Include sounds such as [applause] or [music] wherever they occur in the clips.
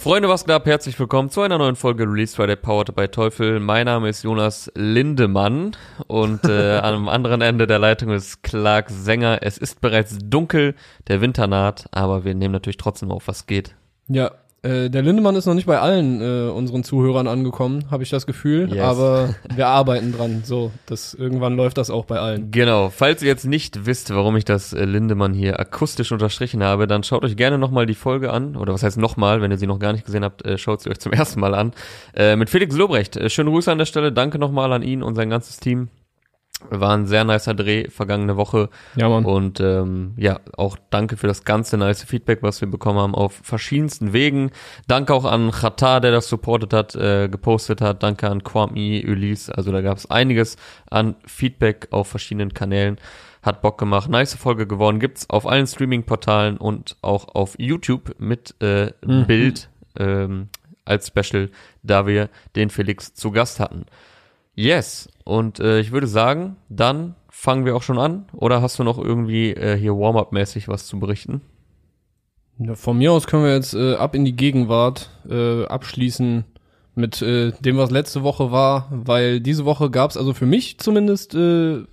Freunde, was geht ab? Herzlich willkommen zu einer neuen Folge Release Friday Powered by Teufel. Mein Name ist Jonas Lindemann und äh, [laughs] am anderen Ende der Leitung ist Clark Sänger. Es ist bereits dunkel, der Winter naht, aber wir nehmen natürlich trotzdem auf, was geht. Ja, äh, der Lindemann ist noch nicht bei allen äh, unseren Zuhörern angekommen, habe ich das Gefühl. Yes. Aber [laughs] wir arbeiten dran. So, das irgendwann läuft das auch bei allen. Genau. Falls ihr jetzt nicht wisst, warum ich das äh, Lindemann hier akustisch unterstrichen habe, dann schaut euch gerne nochmal die Folge an. Oder was heißt nochmal, wenn ihr sie noch gar nicht gesehen habt, äh, schaut sie euch zum [laughs] ersten Mal an. Äh, mit Felix Lobrecht. Äh, schöne Grüße an der Stelle. Danke nochmal an ihn und sein ganzes Team. War ein sehr nicer Dreh vergangene Woche. Ja, Mann. Und ähm, ja, auch danke für das ganze nice Feedback, was wir bekommen haben auf verschiedensten Wegen. Danke auch an Chata, der das supportet hat, äh, gepostet hat. Danke an Kwame, Ulysse. Also da gab es einiges an Feedback auf verschiedenen Kanälen. Hat Bock gemacht. Nice Folge geworden. Gibt's auf allen Streaming-Portalen und auch auf YouTube mit äh, Mhm. Bild ähm, als Special, da wir den Felix zu Gast hatten. Yes, und äh, ich würde sagen, dann fangen wir auch schon an. Oder hast du noch irgendwie äh, hier Warm-up-mäßig was zu berichten? Ja, von mir aus können wir jetzt äh, ab in die Gegenwart äh, abschließen mit äh, dem, was letzte Woche war, weil diese Woche gab's also für mich zumindest äh,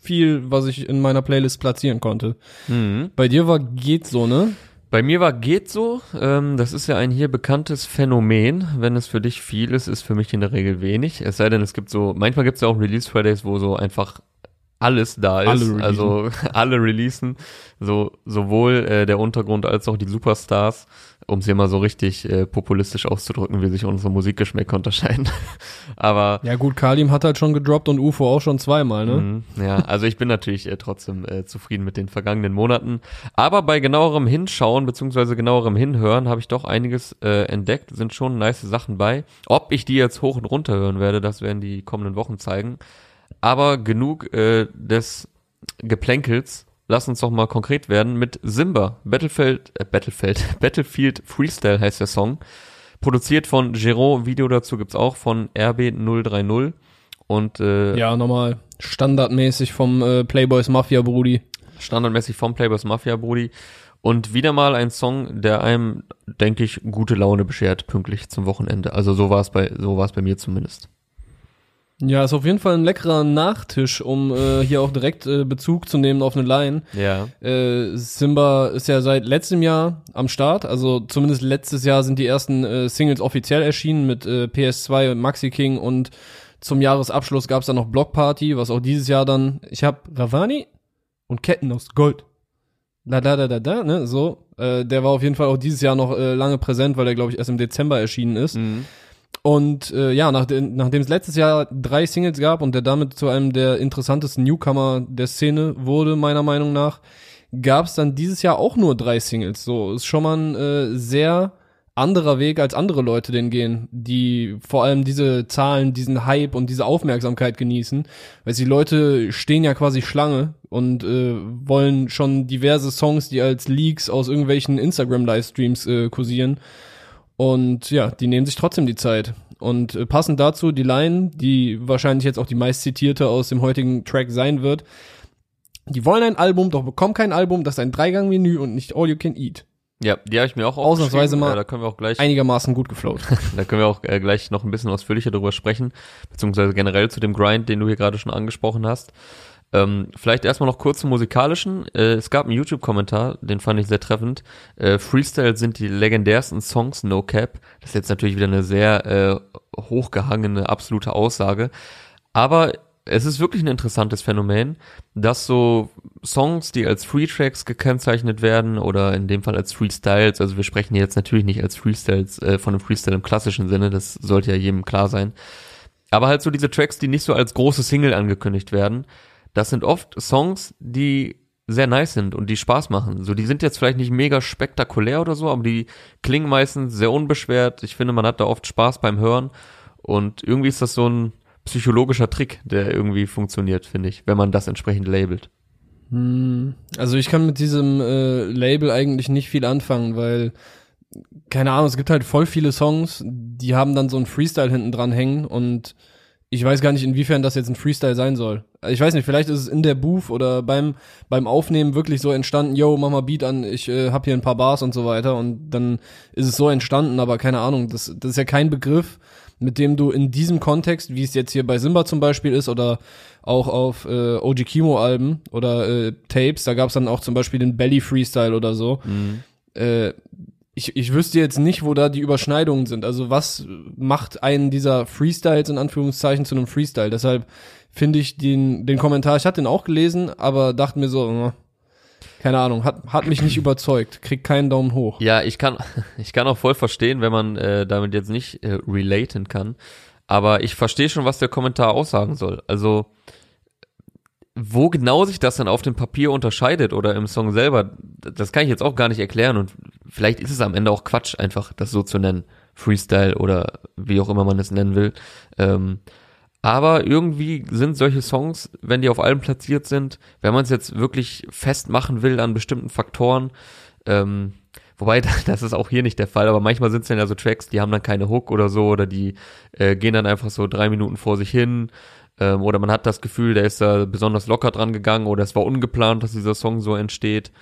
viel, was ich in meiner Playlist platzieren konnte. Mhm. Bei dir war geht so, ne? Bei mir war geht so. Ähm, das ist ja ein hier bekanntes Phänomen. Wenn es für dich viel ist, ist für mich in der Regel wenig. Es sei denn, es gibt so, manchmal gibt es ja auch Release Fridays, wo so einfach alles da ist. Alle releasen. also [laughs] alle releasen. So, sowohl äh, der Untergrund als auch die Superstars, um es hier mal so richtig äh, populistisch auszudrücken, wie sich unsere Musikgeschmäcker unterscheiden. [laughs] Aber Ja gut, Kalim hat halt schon gedroppt und UFO auch schon zweimal, ne? Mhm, Ja, also ich bin natürlich äh, trotzdem äh, zufrieden mit den vergangenen Monaten. Aber bei genauerem Hinschauen beziehungsweise genauerem Hinhören habe ich doch einiges äh, entdeckt. Sind schon nice Sachen bei. Ob ich die jetzt hoch und runter hören werde, das werden die kommenden Wochen zeigen. Aber genug äh, des Geplänkels. Lass uns doch mal konkret werden mit Simba. Battlefield, äh, Battlefield, [laughs] Battlefield Freestyle heißt der Song. Produziert von Gero, Video dazu gibt's auch von RB030. Und äh, Ja, normal. Standardmäßig vom äh, Playboys Mafia Brudi. standardmäßig vom Playboys Mafia Brody und wieder mal ein Song, der einem, denke ich, gute Laune beschert pünktlich zum Wochenende. Also so war es bei so war es bei mir zumindest. Ja, ist auf jeden Fall ein leckerer Nachtisch, um äh, hier auch direkt äh, Bezug zu nehmen auf eine Line. Ja. Äh, Simba ist ja seit letztem Jahr am Start, also zumindest letztes Jahr sind die ersten äh, Singles offiziell erschienen mit äh, PS2 und Maxi King und zum Jahresabschluss gab's dann noch Block Party, was auch dieses Jahr dann, ich hab Ravani und Ketten aus Gold. Da da da da da, ne, so. Äh, der war auf jeden Fall auch dieses Jahr noch äh, lange präsent, weil der glaube ich erst im Dezember erschienen ist. Mhm. Und äh, ja, nachdem, nachdem es letztes Jahr drei Singles gab und der damit zu einem der interessantesten Newcomer der Szene wurde, meiner Meinung nach, gab es dann dieses Jahr auch nur drei Singles. So, ist schon mal ein äh, sehr anderer Weg, als andere Leute den gehen, die vor allem diese Zahlen, diesen Hype und diese Aufmerksamkeit genießen. Weil die Leute stehen ja quasi Schlange und äh, wollen schon diverse Songs, die als Leaks aus irgendwelchen Instagram-Livestreams äh, kursieren. Und ja, die nehmen sich trotzdem die Zeit. Und äh, passend dazu die Line, die wahrscheinlich jetzt auch die meist zitierte aus dem heutigen Track sein wird. Die wollen ein Album, doch bekommen kein Album, das ist ein Dreigang-Menü und nicht All You Can Eat. Ja, die habe ich mir auch Ausnahmsweise mal Ja, da können wir auch gleich Einigermaßen gut geflowt. [laughs] Da können wir auch äh, gleich noch ein bisschen ausführlicher drüber sprechen, beziehungsweise generell zu dem Grind, den du hier gerade schon angesprochen hast. Ähm, vielleicht erstmal noch kurz zum musikalischen. Äh, es gab einen YouTube-Kommentar, den fand ich sehr treffend. Äh, Freestyle sind die legendärsten Songs, No Cap. Das ist jetzt natürlich wieder eine sehr äh, hochgehangene, absolute Aussage. Aber es ist wirklich ein interessantes Phänomen, dass so Songs, die als Free Tracks gekennzeichnet werden oder in dem Fall als Freestyles, also wir sprechen jetzt natürlich nicht als Freestyles äh, von einem Freestyle im klassischen Sinne, das sollte ja jedem klar sein. Aber halt so diese Tracks, die nicht so als große Single angekündigt werden, das sind oft Songs, die sehr nice sind und die Spaß machen. So, die sind jetzt vielleicht nicht mega spektakulär oder so, aber die klingen meistens sehr unbeschwert. Ich finde, man hat da oft Spaß beim Hören und irgendwie ist das so ein psychologischer Trick, der irgendwie funktioniert, finde ich, wenn man das entsprechend labelt. Hm, Also ich kann mit diesem äh, Label eigentlich nicht viel anfangen, weil keine Ahnung, es gibt halt voll viele Songs, die haben dann so ein Freestyle hinten dran hängen und ich weiß gar nicht, inwiefern das jetzt ein Freestyle sein soll. Ich weiß nicht, vielleicht ist es in der Booth oder beim, beim Aufnehmen wirklich so entstanden, yo, mach mal Beat an, ich äh, hab hier ein paar Bars und so weiter und dann ist es so entstanden, aber keine Ahnung, das, das ist ja kein Begriff, mit dem du in diesem Kontext, wie es jetzt hier bei Simba zum Beispiel ist oder auch auf äh, OG Kimo Alben oder äh, Tapes, da gab es dann auch zum Beispiel den Belly Freestyle oder so. Mhm. Äh, ich, ich wüsste jetzt nicht, wo da die Überschneidungen sind. Also was macht einen dieser Freestyles in Anführungszeichen zu einem Freestyle? Deshalb finde ich den, den Kommentar, ich hatte den auch gelesen, aber dachte mir so, äh, keine Ahnung, hat, hat mich nicht überzeugt, kriegt keinen Daumen hoch. Ja, ich kann, [laughs] ich kann auch voll verstehen, wenn man äh, damit jetzt nicht äh, relaten kann. Aber ich verstehe schon, was der Kommentar aussagen soll. Also, wo genau sich das dann auf dem Papier unterscheidet oder im Song selber, das kann ich jetzt auch gar nicht erklären und vielleicht ist es am Ende auch Quatsch, einfach das so zu nennen. Freestyle oder wie auch immer man es nennen will. Ähm, aber irgendwie sind solche Songs, wenn die auf Alben platziert sind, wenn man es jetzt wirklich festmachen will an bestimmten Faktoren, ähm, wobei [laughs] das ist auch hier nicht der Fall, aber manchmal sind es dann ja so Tracks, die haben dann keine Hook oder so oder die äh, gehen dann einfach so drei Minuten vor sich hin ähm, oder man hat das Gefühl, der ist da besonders locker dran gegangen oder es war ungeplant, dass dieser Song so entsteht.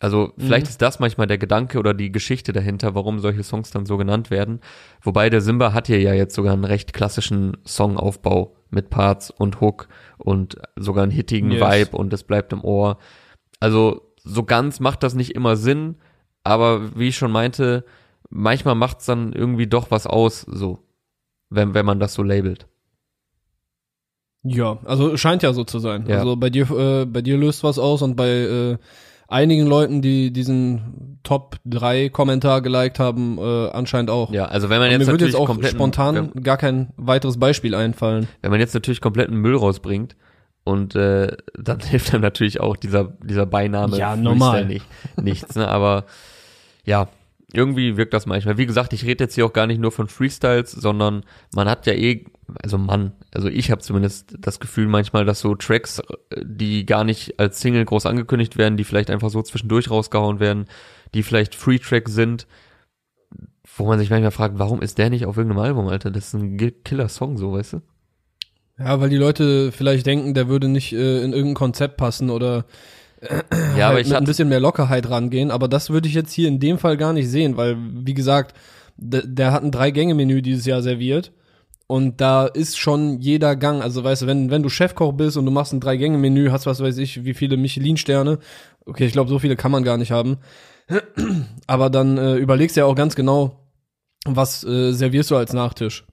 Also vielleicht Mhm. ist das manchmal der Gedanke oder die Geschichte dahinter, warum solche Songs dann so genannt werden. Wobei der Simba hat hier ja jetzt sogar einen recht klassischen Songaufbau mit Parts und Hook und sogar einen hittigen Yes. Vibe und es bleibt im Ohr. Also so ganz macht das nicht immer Sinn, aber wie ich schon meinte, manchmal macht's dann irgendwie doch was aus, so, wenn, wenn man das so labelt. Ja, also scheint ja so zu sein. Ja. Also bei dir, äh, bei dir löst was aus und bei äh, einigen Leuten, die diesen Top 3 Kommentar geliked haben, äh, anscheinend auch. Ja, also wenn man jetzt mir würde natürlich jetzt auch spontan gar kein weiteres Beispiel einfallen. wenn man jetzt natürlich kompletten Müll rausbringt und äh, dann [laughs] hilft einem natürlich auch dieser dieser Beiname Ja, normal. nicht nichts, ne? Aber ja, irgendwie wirkt das manchmal. Wie gesagt, ich rede jetzt hier auch gar nicht nur von Freestyles, sondern man hat ja eh, also Mann, also ich habe zumindest das Gefühl manchmal, dass so Tracks, äh, die gar nicht als Single groß angekündigt werden, die vielleicht einfach so zwischendurch rausgehauen werden, die vielleicht Free-Track sind, wo man sich manchmal fragt, warum ist der nicht auf irgendeinem Album, Alter? Das ist ein Killer-Song, so, weißt du? Ja, weil die Leute vielleicht denken, der würde nicht äh, in irgendein Konzept passen oder Ja, aber halt ich mit ein bisschen mehr Lockerheit rangehen. Aber das würde ich jetzt hier in dem Fall gar nicht sehen, weil, wie gesagt, der, der hat ein Drei-Gänge-Menü dieses Jahr serviert. Und da ist schon jeder Gang, also weißt du, wenn, wenn du Chefkoch bist und du machst ein Drei-Gänge-Menü, hast was weiß ich, wie viele Michelin-Sterne, okay, ich glaube, so viele kann man gar nicht haben. [clears throat] Aber dann äh, überlegst du ja auch ganz genau, was äh, servierst du als Nachtisch.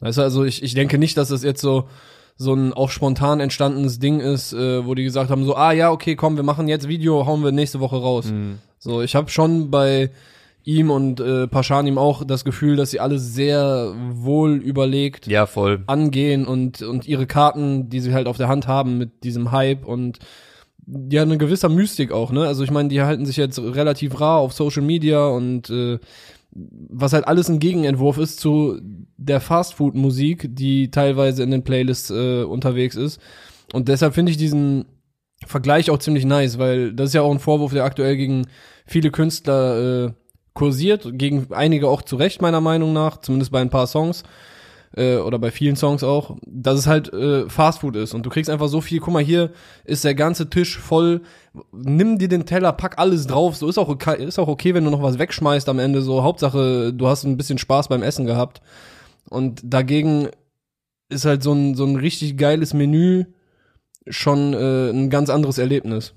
Weißt du, also ich, ich denke nicht, dass das jetzt so, so ein auch spontan entstandenes Ding ist, äh, wo die gesagt haben, so, ah ja, okay, komm, wir machen jetzt Video, hauen wir nächste Woche raus. Mhm. So, ich habe schon bei ihm und äh, Paschanim auch das Gefühl, dass sie alles sehr wohl überlegt ja, voll. angehen und, und ihre Karten, die sie halt auf der Hand haben mit diesem Hype und ja, eine gewisse Mystik auch, ne? Also ich meine, die halten sich jetzt relativ rar auf Social Media und äh, was halt alles ein Gegenentwurf ist zu der Fastfood-Musik, die teilweise in den Playlists äh, unterwegs ist. Und deshalb finde ich diesen Vergleich auch ziemlich nice, weil das ist ja auch ein Vorwurf, der aktuell gegen viele Künstler äh, kursiert, gegen einige auch zu Recht meiner Meinung nach, zumindest bei ein paar Songs äh, oder bei vielen Songs auch, dass es halt äh, Fastfood ist. Und du kriegst einfach so viel, guck mal, hier ist der ganze Tisch voll, nimm dir den Teller, pack alles drauf, so ist auch okay, ist auch okay, wenn du noch was wegschmeißt am Ende, so. Hauptsache, du hast ein bisschen Spaß beim Essen gehabt. Und dagegen ist halt so ein, so ein richtig geiles Menü schon äh, ein ganz anderes Erlebnis.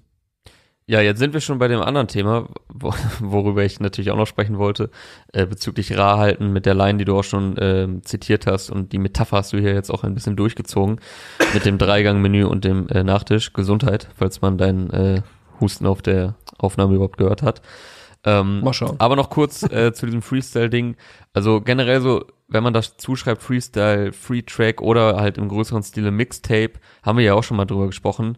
Ja, jetzt sind wir schon bei dem anderen Thema, wo, [laughs] worüber ich natürlich auch noch sprechen wollte, äh, bezüglich Rar halten mit der Line, die du auch schon ähm, zitiert hast und die Metapher hast du hier jetzt auch ein bisschen durchgezogen [laughs] mit dem Dreigang-Menü und dem äh, Nachtisch. Gesundheit, falls man deinen äh, Husten auf der Aufnahme überhaupt gehört hat. Ähm, Mal schauen. aber noch kurz äh, zu diesem Freestyle-Ding. Also generell so, wenn man das zuschreibt, Freestyle, Free Track oder halt im größeren Stile Mixtape, haben wir ja auch schon mal drüber gesprochen.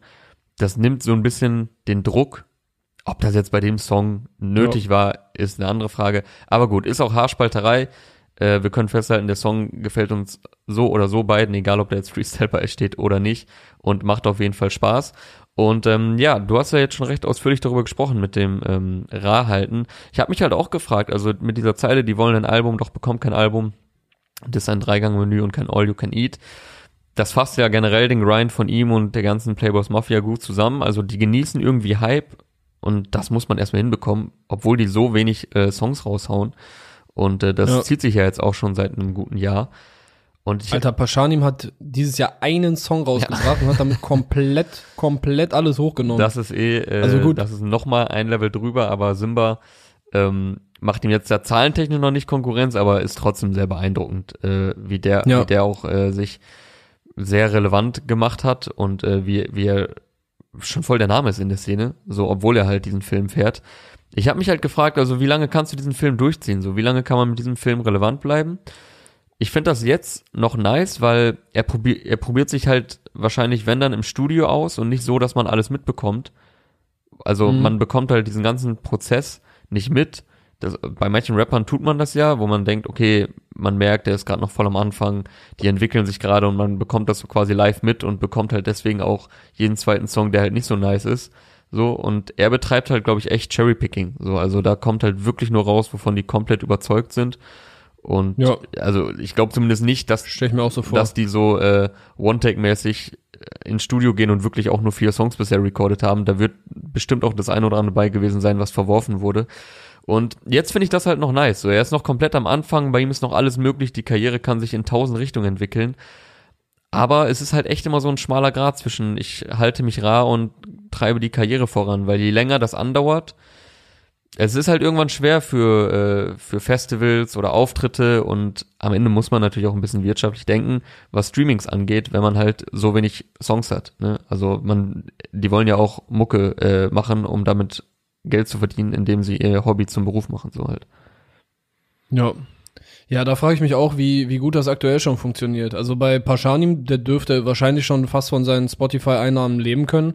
Das nimmt so ein bisschen den Druck. Ob das jetzt bei dem Song nötig war, ist eine andere Frage. Aber gut, ist auch Haarspalterei. Äh, wir können festhalten, der Song gefällt uns so oder so beiden, egal ob der jetzt Freestyle bei steht oder nicht. Und macht auf jeden Fall Spaß. Und ähm, ja, du hast ja jetzt schon recht ausführlich darüber gesprochen mit dem ähm, Rar-Halten. Ich habe mich halt auch gefragt, also mit dieser Zeile, die wollen ein Album, doch bekommt kein Album. Das ist ein Dreigang-Menü und kein All You Can Eat. Das fasst ja generell den Grind von ihm und der ganzen Playboys Mafia gut zusammen. Also die genießen irgendwie Hype und das muss man erstmal hinbekommen, obwohl die so wenig äh, Songs raushauen. Und äh, das Ja. zieht sich ja jetzt auch schon seit einem guten Jahr. Und ich, Alter, Paschanim hat dieses Jahr einen Song rausgebracht und hat damit komplett, komplett alles hochgenommen. das ist eh, äh, Also gut. das ist nochmal ein Level drüber, aber Simba ähm, macht ihm jetzt ja zahlentechnisch noch nicht Konkurrenz, aber ist trotzdem sehr beeindruckend, äh, wie der, Ja. wie der auch äh, sich sehr relevant gemacht hat und äh, wie, wie er schon voll der Name ist in der Szene, so obwohl er halt diesen Film fährt. Ich habe mich halt gefragt, also wie lange kannst du diesen Film durchziehen? So wie lange kann man mit diesem Film relevant bleiben? Ich finde das jetzt noch nice, weil er, probiert er probiert sich halt wahrscheinlich, wenn dann im Studio aus und nicht so, dass man alles mitbekommt. Also Mhm. man bekommt halt diesen ganzen Prozess nicht mit. Das, bei manchen Rappern tut man das ja, wo man denkt, okay, man merkt, der ist gerade noch voll am Anfang, die entwickeln sich gerade und man bekommt das so quasi live mit und bekommt halt deswegen auch jeden zweiten Song, der halt nicht so nice ist. So, und er betreibt halt, glaube ich, echt Cherrypicking. So, also da kommt halt wirklich nur raus, wovon die komplett überzeugt sind. Und Ja. also ich glaube zumindest nicht, dass Stell ich mir auch so vor. dass die so äh, One-Take-mäßig äh, ins Studio gehen und wirklich auch nur vier Songs bisher recorded haben. Da wird bestimmt auch das eine oder andere bei gewesen sein, was verworfen wurde. Und jetzt finde ich das halt noch nice. So, er ist noch komplett am Anfang, bei ihm ist noch alles möglich, die Karriere kann sich in tausend Richtungen entwickeln. Aber es ist halt echt immer so ein schmaler Grad zwischen, ich halte mich rar und treibe die Karriere voran, weil je länger das andauert, es ist halt irgendwann schwer für, äh, für Festivals oder Auftritte und am Ende muss man natürlich auch ein bisschen wirtschaftlich denken, was Streamings angeht, wenn man halt so wenig Songs hat. Ne? Also man, die wollen ja auch Mucke äh, machen, um damit Geld zu verdienen, indem sie ihr Hobby zum Beruf machen, so halt. Ja. Ja, da frage ich mich auch, wie, wie gut das aktuell schon funktioniert. Also bei Paschanim, der dürfte wahrscheinlich schon fast von seinen Spotify-Einnahmen leben können.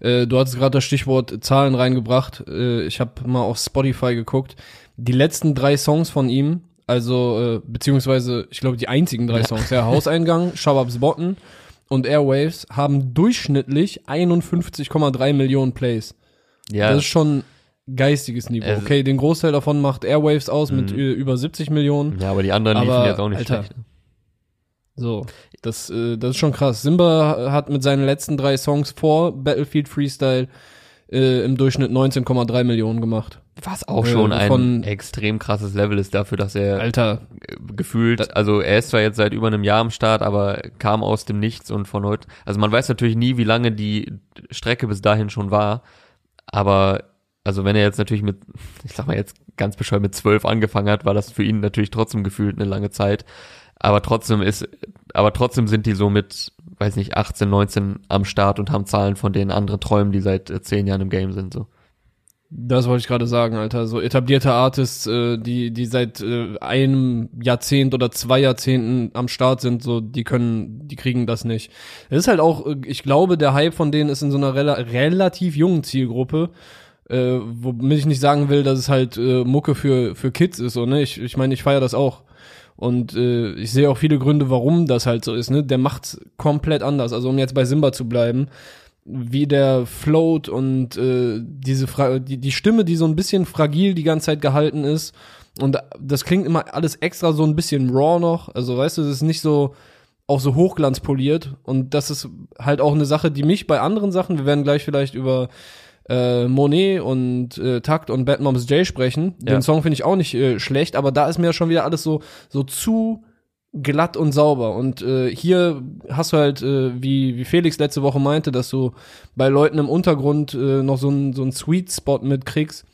Äh, du hattest gerade das Stichwort Zahlen reingebracht. Äh, ich habe mal auf Spotify geguckt. Die letzten drei Songs von ihm, also äh, beziehungsweise ich glaube die einzigen drei Songs, ja, Hauseingang, [laughs] Shababs Botten und Airwaves haben durchschnittlich 51,3 Millionen Plays. Ja, Das ist schon geistiges Niveau. Also- okay, den Großteil davon macht Airwaves aus mit Mhm. äh, über 70 Millionen. ja, aber die anderen liefen Aber, jetzt auch nicht Alter, schlecht. ne? So, das, äh, das ist schon krass. Simba hat mit seinen letzten drei Songs vor Battlefield Freestyle äh, im Durchschnitt 19,3 Millionen gemacht. Was auch Äh, schon ein von- extrem krasses Level ist dafür, dass er Alter, äh, gefühlt, also er ist zwar jetzt seit über einem Jahr am Start, aber kam aus dem Nichts und von heute, also man weiß natürlich nie, wie lange die Strecke bis dahin schon war, aber also wenn er jetzt natürlich mit, [laughs] ich sag mal jetzt ganz bescheuert mit zwölf angefangen hat, war das für ihn natürlich trotzdem gefühlt eine lange Zeit, aber trotzdem ist, aber trotzdem sind die so mit, weiß nicht, 18, 19 am Start und haben Zahlen, von denen andere träumen, die seit äh, zehn Jahren im Game sind, so. Das wollte ich gerade sagen, Alter. So etablierte Artists, äh, die, die seit äh, einem Jahrzehnt oder zwei Jahrzehnten am Start sind, so, die können, die kriegen das nicht. Es ist halt auch, äh, ich glaube, der Hype von denen ist in so einer rela relativ jungen Zielgruppe. Äh, womit ich nicht sagen will, dass es halt äh, Mucke für, für Kids ist, so, ne? Ich, ich meine, ich feiere das auch. Und äh, ich sehe auch viele Gründe, warum das halt so ist, ne? Der macht's komplett anders. Also um jetzt bei Simba zu bleiben, wie der float und äh, diese Fra die, die Stimme, die so ein bisschen fragil die ganze Zeit gehalten ist. Und das klingt immer alles extra so ein bisschen raw noch. Also weißt du, es ist nicht so auch so hochglanzpoliert. Und das ist halt auch eine Sache, die mich bei anderen Sachen, wir werden gleich vielleicht über äh, Monet und äh, Takt und Bad Moms J sprechen. Ja. Den Song finde ich auch nicht äh, schlecht, aber da ist mir schon wieder alles so, so zu glatt und sauber. Und äh, hier hast du halt, äh, wie, wie Felix letzte Woche meinte, dass du bei Leuten im Untergrund äh, noch so einen so einen Sweet Spot mitkriegst,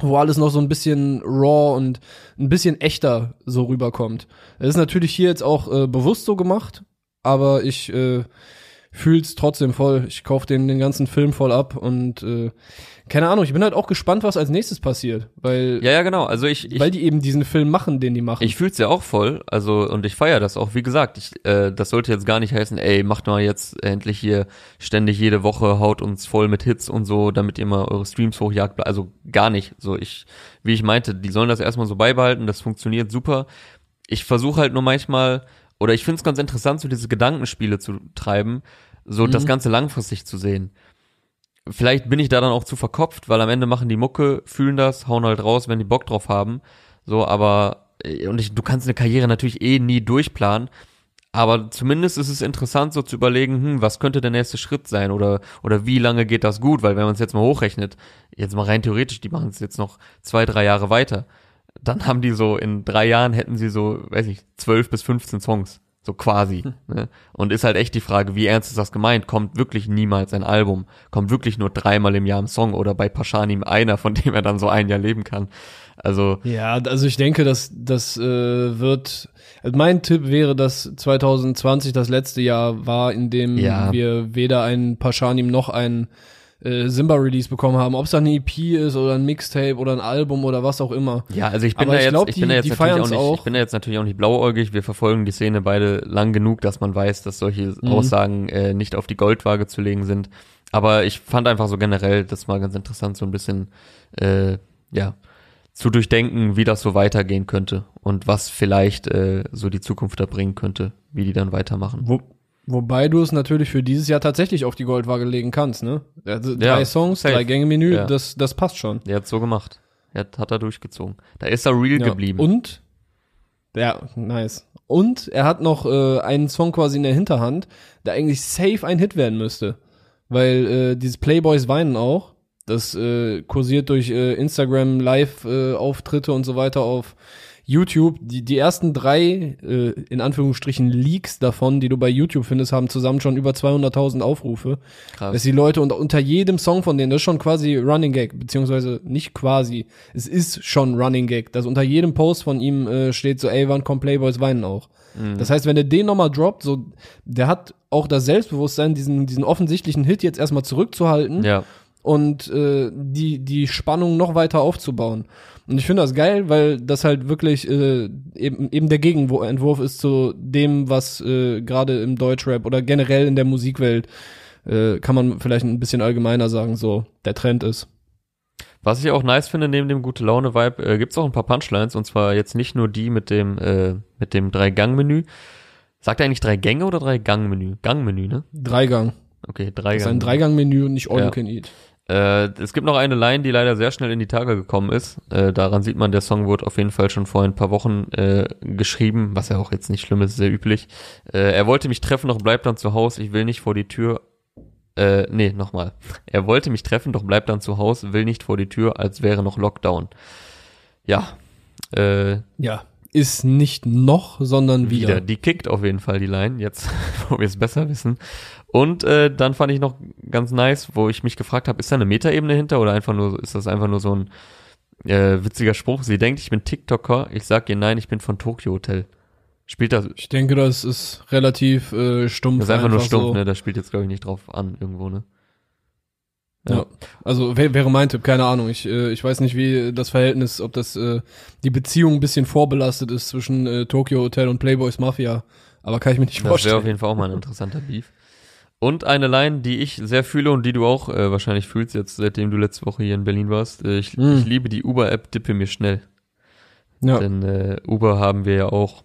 wo alles noch so ein bisschen raw und ein bisschen echter so rüberkommt. Das ist natürlich hier jetzt auch äh, bewusst so gemacht, aber ich äh, fühl's trotzdem voll. Ich kauf den den ganzen Film voll ab und äh, keine Ahnung, ich bin halt auch gespannt, was als nächstes passiert, weil Ja, ja, genau. Also ich, ich weil die eben diesen Film machen, den die machen. Ich fühl's ja auch voll, also und ich feier das auch. Wie gesagt, ich, äh, das sollte jetzt gar nicht heißen, ey, macht mal jetzt endlich hier ständig jede Woche haut uns voll mit Hits und so, damit ihr mal eure Streams hochjagt. Also gar nicht. So ich, wie ich meinte, die sollen das erstmal so beibehalten. Das funktioniert super. Ich versuche halt nur manchmal oder ich find's ganz interessant, so diese Gedankenspiele zu treiben, so das Ganze langfristig zu sehen. Vielleicht bin ich da dann auch zu verkopft, weil am Ende machen die Mucke, fühlen das, hauen halt raus, wenn die Bock drauf haben. So, aber, äh, und ich, du kannst eine Karriere natürlich eh nie durchplanen. Aber zumindest ist es interessant, so zu überlegen, hm, was könnte der nächste Schritt sein oder, oder wie lange geht das gut? Weil wenn man es jetzt mal hochrechnet, jetzt mal rein theoretisch, die machen es jetzt noch zwei, drei Jahre weiter, dann haben die so, in drei Jahren hätten sie so, weiß ich, zwölf bis 15 Songs. So quasi. Hm. Ne? Und ist halt echt die Frage, wie ernst ist das gemeint? Kommt wirklich niemals ein Album? Kommt wirklich nur dreimal im Jahr ein Song oder bei Paschanim einer, von dem er dann so ein Jahr leben kann? Also. Ja, also ich denke, dass das äh, wird. Also mein Tipp wäre, dass 2020 das letzte Jahr war, in dem ja. wir weder ein Paschanim noch ein äh, Simba-Release bekommen haben, ob es dann eine EP ist oder ein Mixtape oder ein Album oder was auch immer. Ja, also ich bin Aber da ich jetzt, glaub, ich bin da jetzt natürlich auch nicht, auch. ich bin da jetzt natürlich auch nicht blauäugig. Wir verfolgen die Szene beide lang genug, dass man weiß, dass solche mhm. Aussagen äh, nicht auf die Goldwaage zu legen sind. Aber ich fand einfach so generell das mal ganz interessant, so ein bisschen, äh, ja, zu durchdenken, wie das so weitergehen könnte und was vielleicht äh, so die Zukunft da bringen könnte, wie die dann weitermachen. Wo, Wobei du es natürlich für dieses Jahr tatsächlich auf die Goldwaage legen kannst, ne? Also drei ja, Songs, safe. drei Gänge-Menü, ja. das, das passt schon. Er hat so gemacht. Er hat, hat er durchgezogen. Da ist er real ja. geblieben. Und, ja, nice. Und er hat noch äh, einen Song quasi in der Hinterhand, der eigentlich safe ein Hit werden müsste. Weil äh, dieses Playboys weinen auch. Das äh, kursiert durch äh, Instagram Live-Auftritte äh, und so weiter auf YouTube, die, die ersten drei, äh, in Anführungsstrichen, Leaks davon, die du bei YouTube findest, haben zusammen schon über 200.000 Aufrufe. Krass. Dass die Leute unter, unter jedem Song von denen, das ist schon quasi Running Gag, beziehungsweise nicht quasi, es ist schon Running Gag, dass unter jedem Post von ihm äh, steht so, ey, wann kommt Playboys weinen auch. Mhm. Das heißt, wenn er den nochmal droppt, so, der hat auch das Selbstbewusstsein, diesen, diesen offensichtlichen Hit jetzt erstmal zurückzuhalten. Ja und äh, die, die Spannung noch weiter aufzubauen. Und ich finde das geil, weil das halt wirklich äh, eben, eben der Gegenentwurf ist zu dem, was äh, gerade im Deutschrap oder generell in der Musikwelt, äh, kann man vielleicht ein bisschen allgemeiner sagen, so der Trend ist. Was ich auch nice finde, neben dem gute Laune Vibe, äh, gibt's auch ein paar Punchlines und zwar jetzt nicht nur die mit dem äh, mit dem drei Gang Menü. Sagt er eigentlich drei Gänge oder drei Gang Menü? Gang Menü, ne? Drei Gang. Okay, drei Gang. Das ist ein Dreigang Menü und nicht All ja. You Can Eat. Äh, es gibt noch eine Line, die leider sehr schnell in die Tage gekommen ist. Äh, daran sieht man, der Song wurde auf jeden Fall schon vor ein paar Wochen äh, geschrieben, was ja auch jetzt nicht schlimm ist, sehr üblich. Äh, er wollte mich treffen, doch bleibt dann zu Hause, ich will nicht vor die Tür. Äh, nee, nochmal. Er wollte mich treffen, doch bleibt dann zu Hause, will nicht vor die Tür, als wäre noch Lockdown. Ja. Äh, ja, ist nicht noch, sondern wieder. wieder. Die kickt auf jeden Fall die Line, jetzt, [laughs] wo wir es besser wissen. Und äh, dann fand ich noch ganz nice, wo ich mich gefragt habe, ist da eine Metaebene hinter oder einfach nur, ist das einfach nur so ein äh, witziger Spruch? Sie denkt, ich bin TikToker, ich sag ihr nein, ich bin von Tokyo Hotel. Spielt das? Ich denke, das ist relativ äh, stumpf. Das ist einfach, einfach nur stumpf, so. ne? Das spielt jetzt, glaube ich, nicht drauf an, irgendwo, ne? Ja. ja. Also wär, wäre mein Tipp, keine Ahnung. Ich, äh, ich weiß nicht, wie das Verhältnis, ob das äh, die Beziehung ein bisschen vorbelastet ist zwischen äh, Tokyo Hotel und Playboys Mafia. Aber kann ich mir nicht das vorstellen. Das wäre auf jeden Fall auch mal ein interessanter Beef. Und eine Line, die ich sehr fühle und die du auch äh, wahrscheinlich fühlst, jetzt seitdem du letzte Woche hier in Berlin warst. Äh, ich, mm. ich liebe die Uber-App, dippe mir schnell. Ja. Denn äh, Uber haben wir ja auch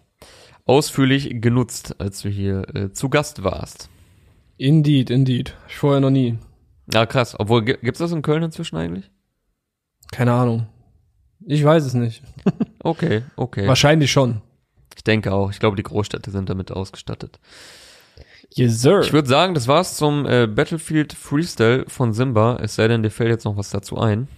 ausführlich genutzt, als du hier äh, zu Gast warst. Indeed, indeed. Ich vorher noch nie. Ja, krass. Obwohl, gibt's das in Köln inzwischen eigentlich? Keine Ahnung. Ich weiß es nicht. [laughs] okay, okay. Wahrscheinlich schon. Ich denke auch. Ich glaube, die Großstädte sind damit ausgestattet. Yes, sir. Ich würde sagen, das war's zum äh, Battlefield Freestyle von Simba. Es sei denn, dir fällt jetzt noch was dazu ein.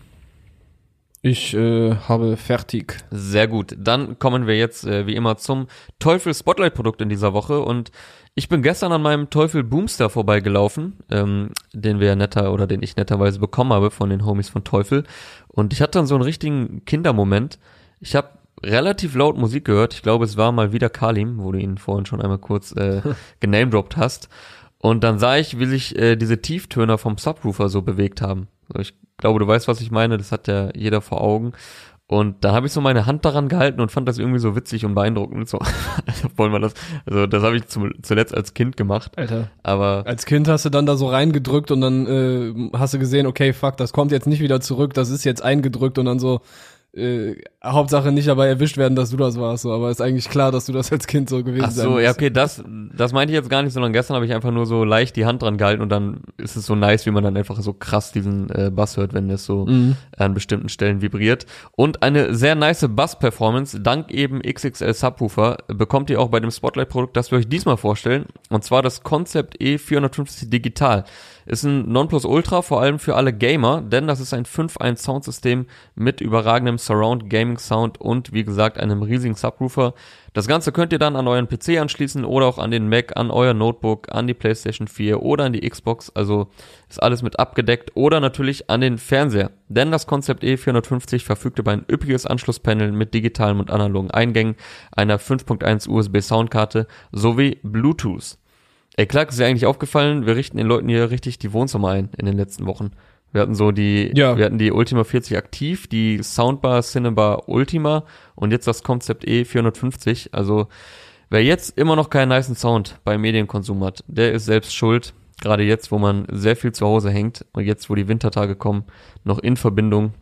Ich äh, habe fertig. Sehr gut. Dann kommen wir jetzt äh, wie immer zum Teufel Spotlight Produkt in dieser Woche und ich bin gestern an meinem Teufel Boomster vorbeigelaufen, ähm, den wir netter oder den ich netterweise bekommen habe von den Homies von Teufel und ich hatte dann so einen richtigen Kindermoment. Ich habe relativ laut Musik gehört. Ich glaube, es war mal wieder Kalim, wo du ihn vorhin schon einmal kurz äh, [laughs] genamedroppt hast. Und dann sah ich, wie sich äh, diese Tieftöner vom Subwoofer so bewegt haben. Ich glaube, du weißt, was ich meine. Das hat ja jeder vor Augen. Und da habe ich so meine Hand daran gehalten und fand das irgendwie so witzig und beeindruckend. So, [laughs] wollen wir das? Also das habe ich zum, zuletzt als Kind gemacht. Alter. Aber als Kind hast du dann da so reingedrückt und dann äh, hast du gesehen, okay, fuck, das kommt jetzt nicht wieder zurück. Das ist jetzt eingedrückt und dann so äh, Hauptsache nicht dabei erwischt werden, dass du das warst, so, aber ist eigentlich klar, dass du das als Kind so gewesen Ach so, ja, okay, das, das meinte ich jetzt gar nicht, sondern gestern habe ich einfach nur so leicht die Hand dran gehalten und dann ist es so nice, wie man dann einfach so krass diesen äh, Bass hört, wenn das so mhm. an bestimmten Stellen vibriert. Und eine sehr nice Bass-Performance, dank eben XXL Subwoofer, bekommt ihr auch bei dem Spotlight-Produkt, das wir euch diesmal vorstellen, und zwar das Concept E450 Digital. Ist ein Nonplusultra, vor allem für alle Gamer, denn das ist ein 5.1 Soundsystem mit überragendem Surround Gaming Sound und wie gesagt einem riesigen Subwoofer. Das Ganze könnt ihr dann an euren PC anschließen oder auch an den Mac, an euer Notebook, an die PlayStation 4 oder an die Xbox. Also ist alles mit abgedeckt oder natürlich an den Fernseher. Denn das Concept E450 verfügt über ein üppiges Anschlusspanel mit digitalen und analogen Eingängen, einer 5.1 USB Soundkarte sowie Bluetooth. Ey, Clark, ist dir eigentlich aufgefallen, wir richten den Leuten hier richtig die Wohnzimmer ein in den letzten Wochen. Wir hatten so die, ja. wir hatten die Ultima 40 aktiv, die Soundbar Cinebar Ultima und jetzt das Concept E 450. Also, wer jetzt immer noch keinen niceen Sound beim Medienkonsum hat, der ist selbst schuld. Gerade jetzt, wo man sehr viel zu Hause hängt und jetzt, wo die Wintertage kommen, noch in Verbindung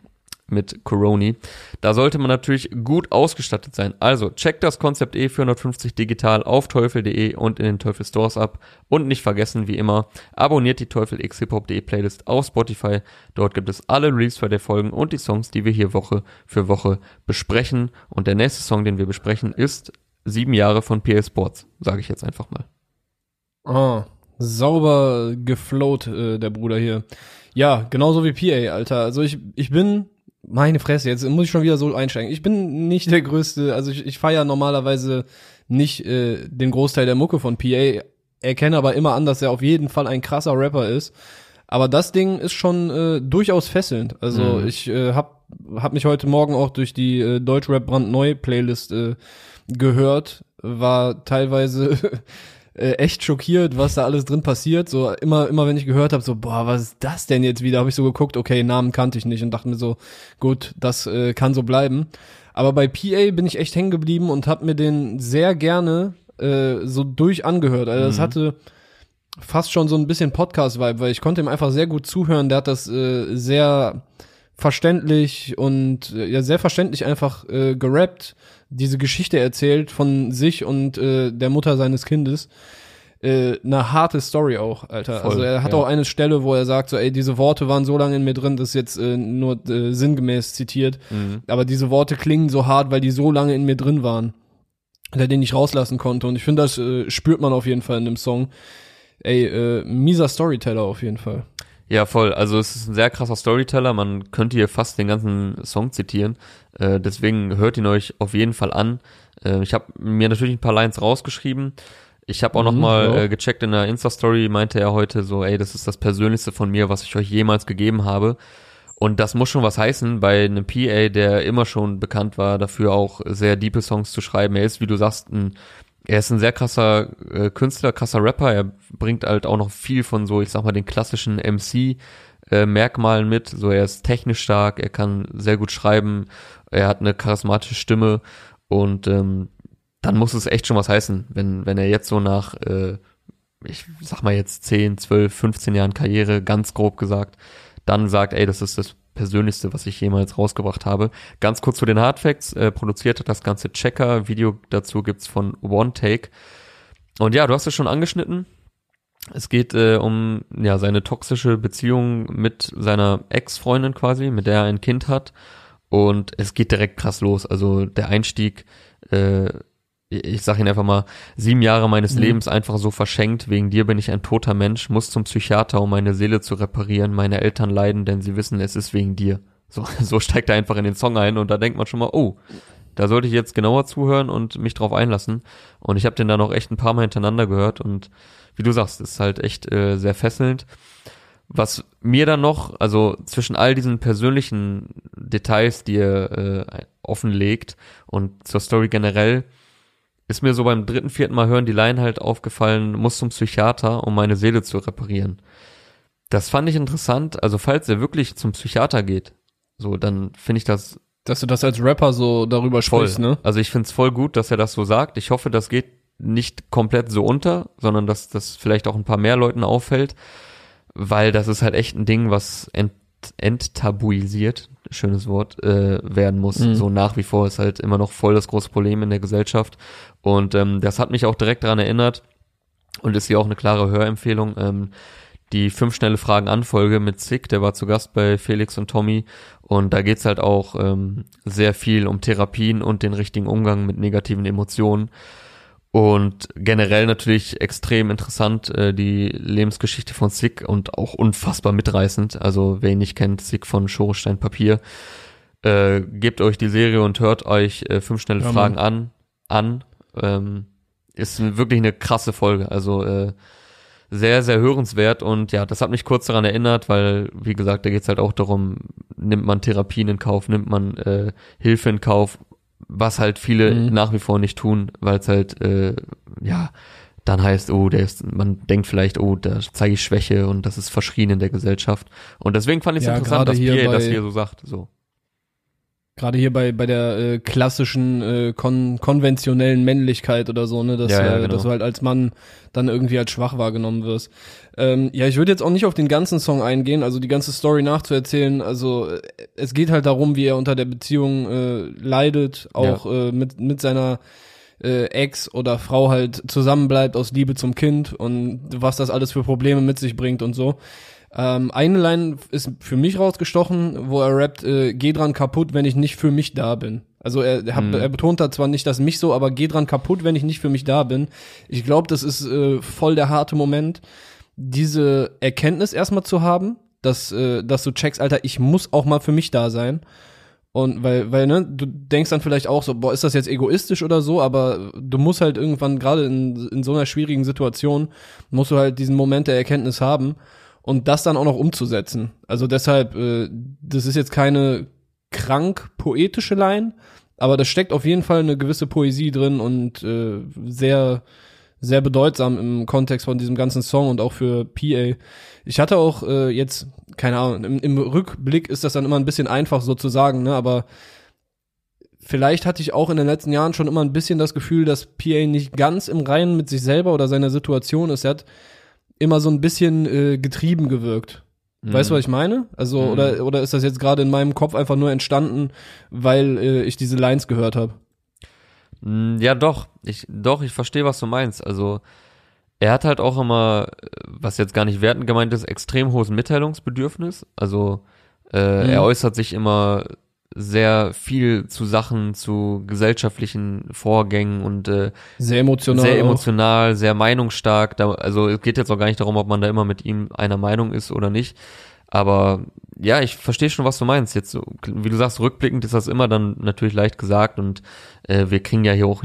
mit Coroni. Da sollte man natürlich gut ausgestattet sein. Also checkt das Konzept E450 digital auf teufel.de und in den Teufel Stores ab. Und nicht vergessen, wie immer, abonniert die Teufel X Hip Hop.de Playlist auf Spotify. Dort gibt es alle Release der Folgen und die Songs, die wir hier Woche für Woche besprechen. Und der nächste Song, den wir besprechen, ist Sieben Jahre von PA Sports, sage ich jetzt einfach mal. Oh, sauber geflowt, äh, der Bruder hier. Ja, genauso wie PA, Alter. Also ich, ich bin meine Fresse, jetzt muss ich schon wieder so einsteigen. Ich bin nicht der größte, also ich, ich feiere normalerweise nicht äh, den Großteil der Mucke von PA, erkenne aber immer an, dass er auf jeden Fall ein krasser Rapper ist. Aber das Ding ist schon äh, durchaus fesselnd. Also mhm. ich äh, hab, hab mich heute Morgen auch durch die äh, Deutschrap brandneu Playlist äh, gehört, war teilweise [laughs] äh, echt schockiert, was da alles drin passiert. So immer, immer wenn ich gehört habe, so boah, was ist das denn jetzt wieder? Habe ich so geguckt, okay, Namen kannte ich nicht und dachte mir so, gut, das äh, kann so bleiben. Aber bei PA bin ich echt hängen geblieben und habe mir den sehr gerne äh, so durch angehört. Also das mhm. hatte fast schon so ein bisschen Podcast-Vibe, weil ich konnte ihm einfach sehr gut zuhören. Der hat das äh, sehr verständlich und äh, ja sehr verständlich einfach äh, gerappt diese Geschichte erzählt von sich und äh, der Mutter seines Kindes. Äh, eine harte Story auch, Alter. Voll, also er hat ja. auch eine Stelle, wo er sagt, so, ey, diese Worte waren so lange in mir drin, das ist jetzt äh, nur äh, sinngemäß zitiert. Mhm. Aber diese Worte klingen so hart, weil die so lange in mir drin waren, der den nicht rauslassen konnte. Und ich finde, das äh, spürt man auf jeden Fall in dem Song. Ey, äh, mieser Storyteller auf jeden Fall. Ja, voll. Also es ist ein sehr krasser Storyteller. Man könnte hier fast den ganzen Song zitieren. Äh, deswegen hört ihn euch auf jeden Fall an. Äh, ich habe mir natürlich ein paar Lines rausgeschrieben. Ich habe auch mhm, noch mal äh, gecheckt in der Insta-Story, meinte er heute so, ey, das ist das Persönlichste von mir, was ich euch jemals gegeben habe. Und das muss schon was heißen bei einem PA, der immer schon bekannt war, dafür auch sehr diepe Songs zu schreiben. Er ist, wie du sagst, ein er ist ein sehr krasser äh, Künstler, krasser Rapper. Er bringt halt auch noch viel von so, ich sag mal, den klassischen MC äh, Merkmalen mit. So, er ist technisch stark, er kann sehr gut schreiben, er hat eine charismatische Stimme und ähm, dann muss es echt schon was heißen, wenn, wenn er jetzt so nach, äh, ich sag mal jetzt 10, 12, 15 Jahren Karriere, ganz grob gesagt, dann sagt, ey, das ist das persönlichste, was ich jemals rausgebracht habe. Ganz kurz zu den Hardfacts. Äh, produziert hat das ganze Checker. Video dazu gibt's von One Take. Und ja, du hast es schon angeschnitten. Es geht äh, um ja seine toxische Beziehung mit seiner Ex-Freundin quasi, mit der er ein Kind hat. Und es geht direkt krass los. Also der Einstieg äh, ich sag Ihnen einfach mal, sieben Jahre meines mhm. Lebens einfach so verschenkt. Wegen dir bin ich ein toter Mensch, muss zum Psychiater, um meine Seele zu reparieren. Meine Eltern leiden, denn sie wissen, es ist wegen dir. So, [laughs] so steigt er einfach in den Song ein und da denkt man schon mal, oh, da sollte ich jetzt genauer zuhören und mich drauf einlassen. Und ich habe den dann auch echt ein paar Mal hintereinander gehört und wie du sagst, ist halt echt äh, sehr fesselnd. Was mir dann noch, also zwischen all diesen persönlichen Details, die er äh, offenlegt und zur Story generell, ist mir so beim dritten, vierten Mal hören die Line halt aufgefallen, muss zum Psychiater, um meine Seele zu reparieren. Das fand ich interessant. Also falls er wirklich zum Psychiater geht, so, dann finde ich das. Dass du das als Rapper so darüber voll. sprichst, ne? Also ich finde es voll gut, dass er das so sagt. Ich hoffe, das geht nicht komplett so unter, sondern dass das vielleicht auch ein paar mehr Leuten auffällt, weil das ist halt echt ein Ding, was enttabuisiert, schönes Wort, äh, werden muss. Mhm. So nach wie vor ist halt immer noch voll das große Problem in der Gesellschaft. Und ähm, das hat mich auch direkt daran erinnert und ist hier auch eine klare Hörempfehlung. Ähm, die fünf schnelle Fragen Anfolge mit Zick, der war zu Gast bei Felix und Tommy und da geht's halt auch ähm, sehr viel um Therapien und den richtigen Umgang mit negativen Emotionen und generell natürlich extrem interessant äh, die Lebensgeschichte von Sick und auch unfassbar mitreißend. Also wer ihn nicht kennt, Sick von Schorestein Papier. Äh, gebt euch die Serie und hört euch äh, fünf schnelle Ja, Fragen an. an. Ähm, ist wirklich eine krasse Folge. Also äh, sehr, sehr hörenswert und ja, das hat mich kurz daran erinnert, weil, wie gesagt, da geht's halt auch darum, nimmt man Therapien in Kauf, nimmt man äh, Hilfe in Kauf, was halt viele Mhm. nach wie vor nicht tun, weil es halt, äh, ja, dann heißt, oh, der ist, man denkt vielleicht, oh, da zeige ich Schwäche und das ist verschrien in der Gesellschaft. Und deswegen fand ich es Ja, interessant, dass Pierre das hier so sagt. So. Gerade hier bei, bei der äh, klassischen, äh, kon konventionellen Männlichkeit oder so, ne, dass, Ja, ja, äh, genau. dass du halt als Mann dann irgendwie als schwach wahrgenommen wirst. Ähm, ja, ich würde jetzt auch nicht auf den ganzen Song eingehen, also die ganze Story nachzuerzählen. Also äh, es geht halt darum, wie er unter der Beziehung äh, leidet, auch äh, mit, mit seiner äh, Ex oder Frau halt zusammenbleibt aus Liebe zum Kind und was das alles für Probleme mit sich bringt und so. Ähm, eine Line ist für mich rausgestochen, wo er rappt, äh, geh dran kaputt, wenn ich nicht für mich da bin. Also er, er, hat, Mhm. er betont da zwar nicht das mich so, aber geh dran kaputt, wenn ich nicht für mich da bin. Ich glaube, das ist äh, voll der harte Moment, diese Erkenntnis erstmal zu haben, dass, äh, dass du checkst, Alter, ich muss auch mal für mich da sein. Und weil, weil, ne, du denkst dann vielleicht auch so, boah, ist das jetzt egoistisch oder so, aber du musst halt irgendwann, gerade in, in so einer schwierigen Situation, musst du halt diesen Moment der Erkenntnis haben und das dann auch noch umzusetzen. Also deshalb, äh, das ist jetzt keine krank poetische Line, aber da steckt auf jeden Fall eine gewisse Poesie drin und äh, sehr, sehr bedeutsam im Kontext von diesem ganzen Song und auch für PA. Ich hatte auch äh, jetzt, keine Ahnung, im, im Rückblick ist das dann immer ein bisschen einfach so zu sagen, ne, aber vielleicht hatte ich auch in den letzten Jahren schon immer ein bisschen das Gefühl, dass PA nicht ganz im Reinen mit sich selber oder seiner Situation ist. Er hat immer so ein bisschen äh, getrieben gewirkt. Weißt du, was ich meine? Also, Mhm. oder, oder ist das jetzt gerade in meinem Kopf einfach nur entstanden, weil äh, ich diese Lines gehört habe? Mm, Ja, doch. Ich, doch, ich verstehe, was du meinst. Also, er hat halt auch immer, was jetzt gar nicht wertend gemeint ist, extrem hohes Mitteilungsbedürfnis. Also, äh, Mhm. er äußert sich immer sehr viel zu Sachen, zu gesellschaftlichen Vorgängen und äh, Sehr emotional. sehr auch. emotional, sehr meinungsstark. Da, also es geht jetzt auch gar nicht darum, ob man da immer mit ihm einer Meinung ist oder nicht. Aber ja, ich verstehe schon, was du meinst. Jetzt, wie du sagst, rückblickend ist das immer dann natürlich leicht gesagt und äh, wir kriegen ja hier auch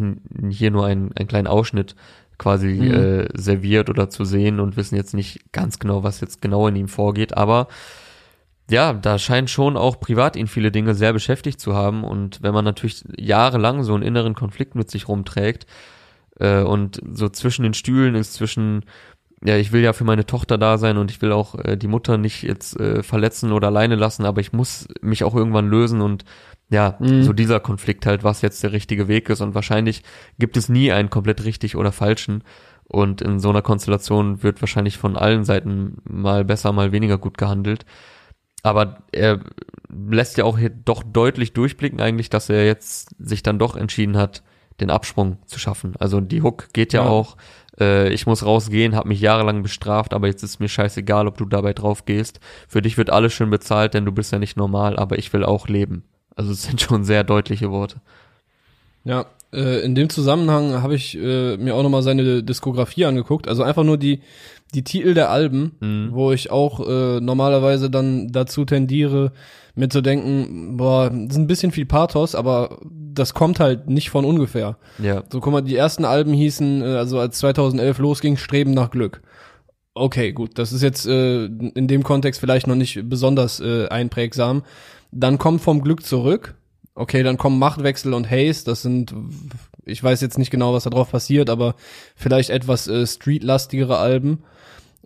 hier nur einen, einen kleinen Ausschnitt quasi Mhm. äh, serviert oder zu sehen und wissen jetzt nicht ganz genau, was jetzt genau in ihm vorgeht. Aber ja, da scheinen schon auch privat ihn viele Dinge sehr beschäftigt zu haben. Und wenn man natürlich jahrelang so einen inneren Konflikt mit sich rumträgt äh, und so zwischen den Stühlen ist, zwischen, ja, ich will ja für meine Tochter da sein und ich will auch äh, die Mutter nicht jetzt äh, verletzen oder alleine lassen, aber ich muss mich auch irgendwann lösen und ja, Mhm. so dieser Konflikt halt, was jetzt der richtige Weg ist. Und wahrscheinlich gibt es nie einen komplett richtig oder falschen. Und in so einer Konstellation wird wahrscheinlich von allen Seiten mal besser, mal weniger gut gehandelt. Aber er lässt ja auch hier doch deutlich durchblicken eigentlich, dass er jetzt sich dann doch entschieden hat, den Absprung zu schaffen. Also die Hook geht ja, Ja. auch, äh, ich muss rausgehen, habe mich jahrelang bestraft, aber jetzt ist mir scheißegal, ob du dabei drauf gehst. Für dich wird alles schön bezahlt, denn du bist ja nicht normal, aber ich will auch leben. Also es sind schon sehr deutliche Worte. Ja, äh, in dem Zusammenhang habe ich äh, mir auch nochmal seine Diskografie angeguckt. Also einfach nur die, die Titel der Alben, Mhm. wo ich auch äh, normalerweise dann dazu tendiere, mir zu denken, boah, das ist ein bisschen viel Pathos, aber das kommt halt nicht von ungefähr. Ja, So, guck mal, die ersten Alben hießen, äh, also als 2011 losging, Streben nach Glück. Okay, gut, das ist jetzt äh, in dem Kontext vielleicht noch nicht besonders äh, einprägsam. Dann kommt vom Glück zurück. Okay, dann kommen Machtwechsel und Haze. Das sind, ich weiß jetzt nicht genau, was da drauf passiert, aber vielleicht etwas äh, streetlastigere Alben.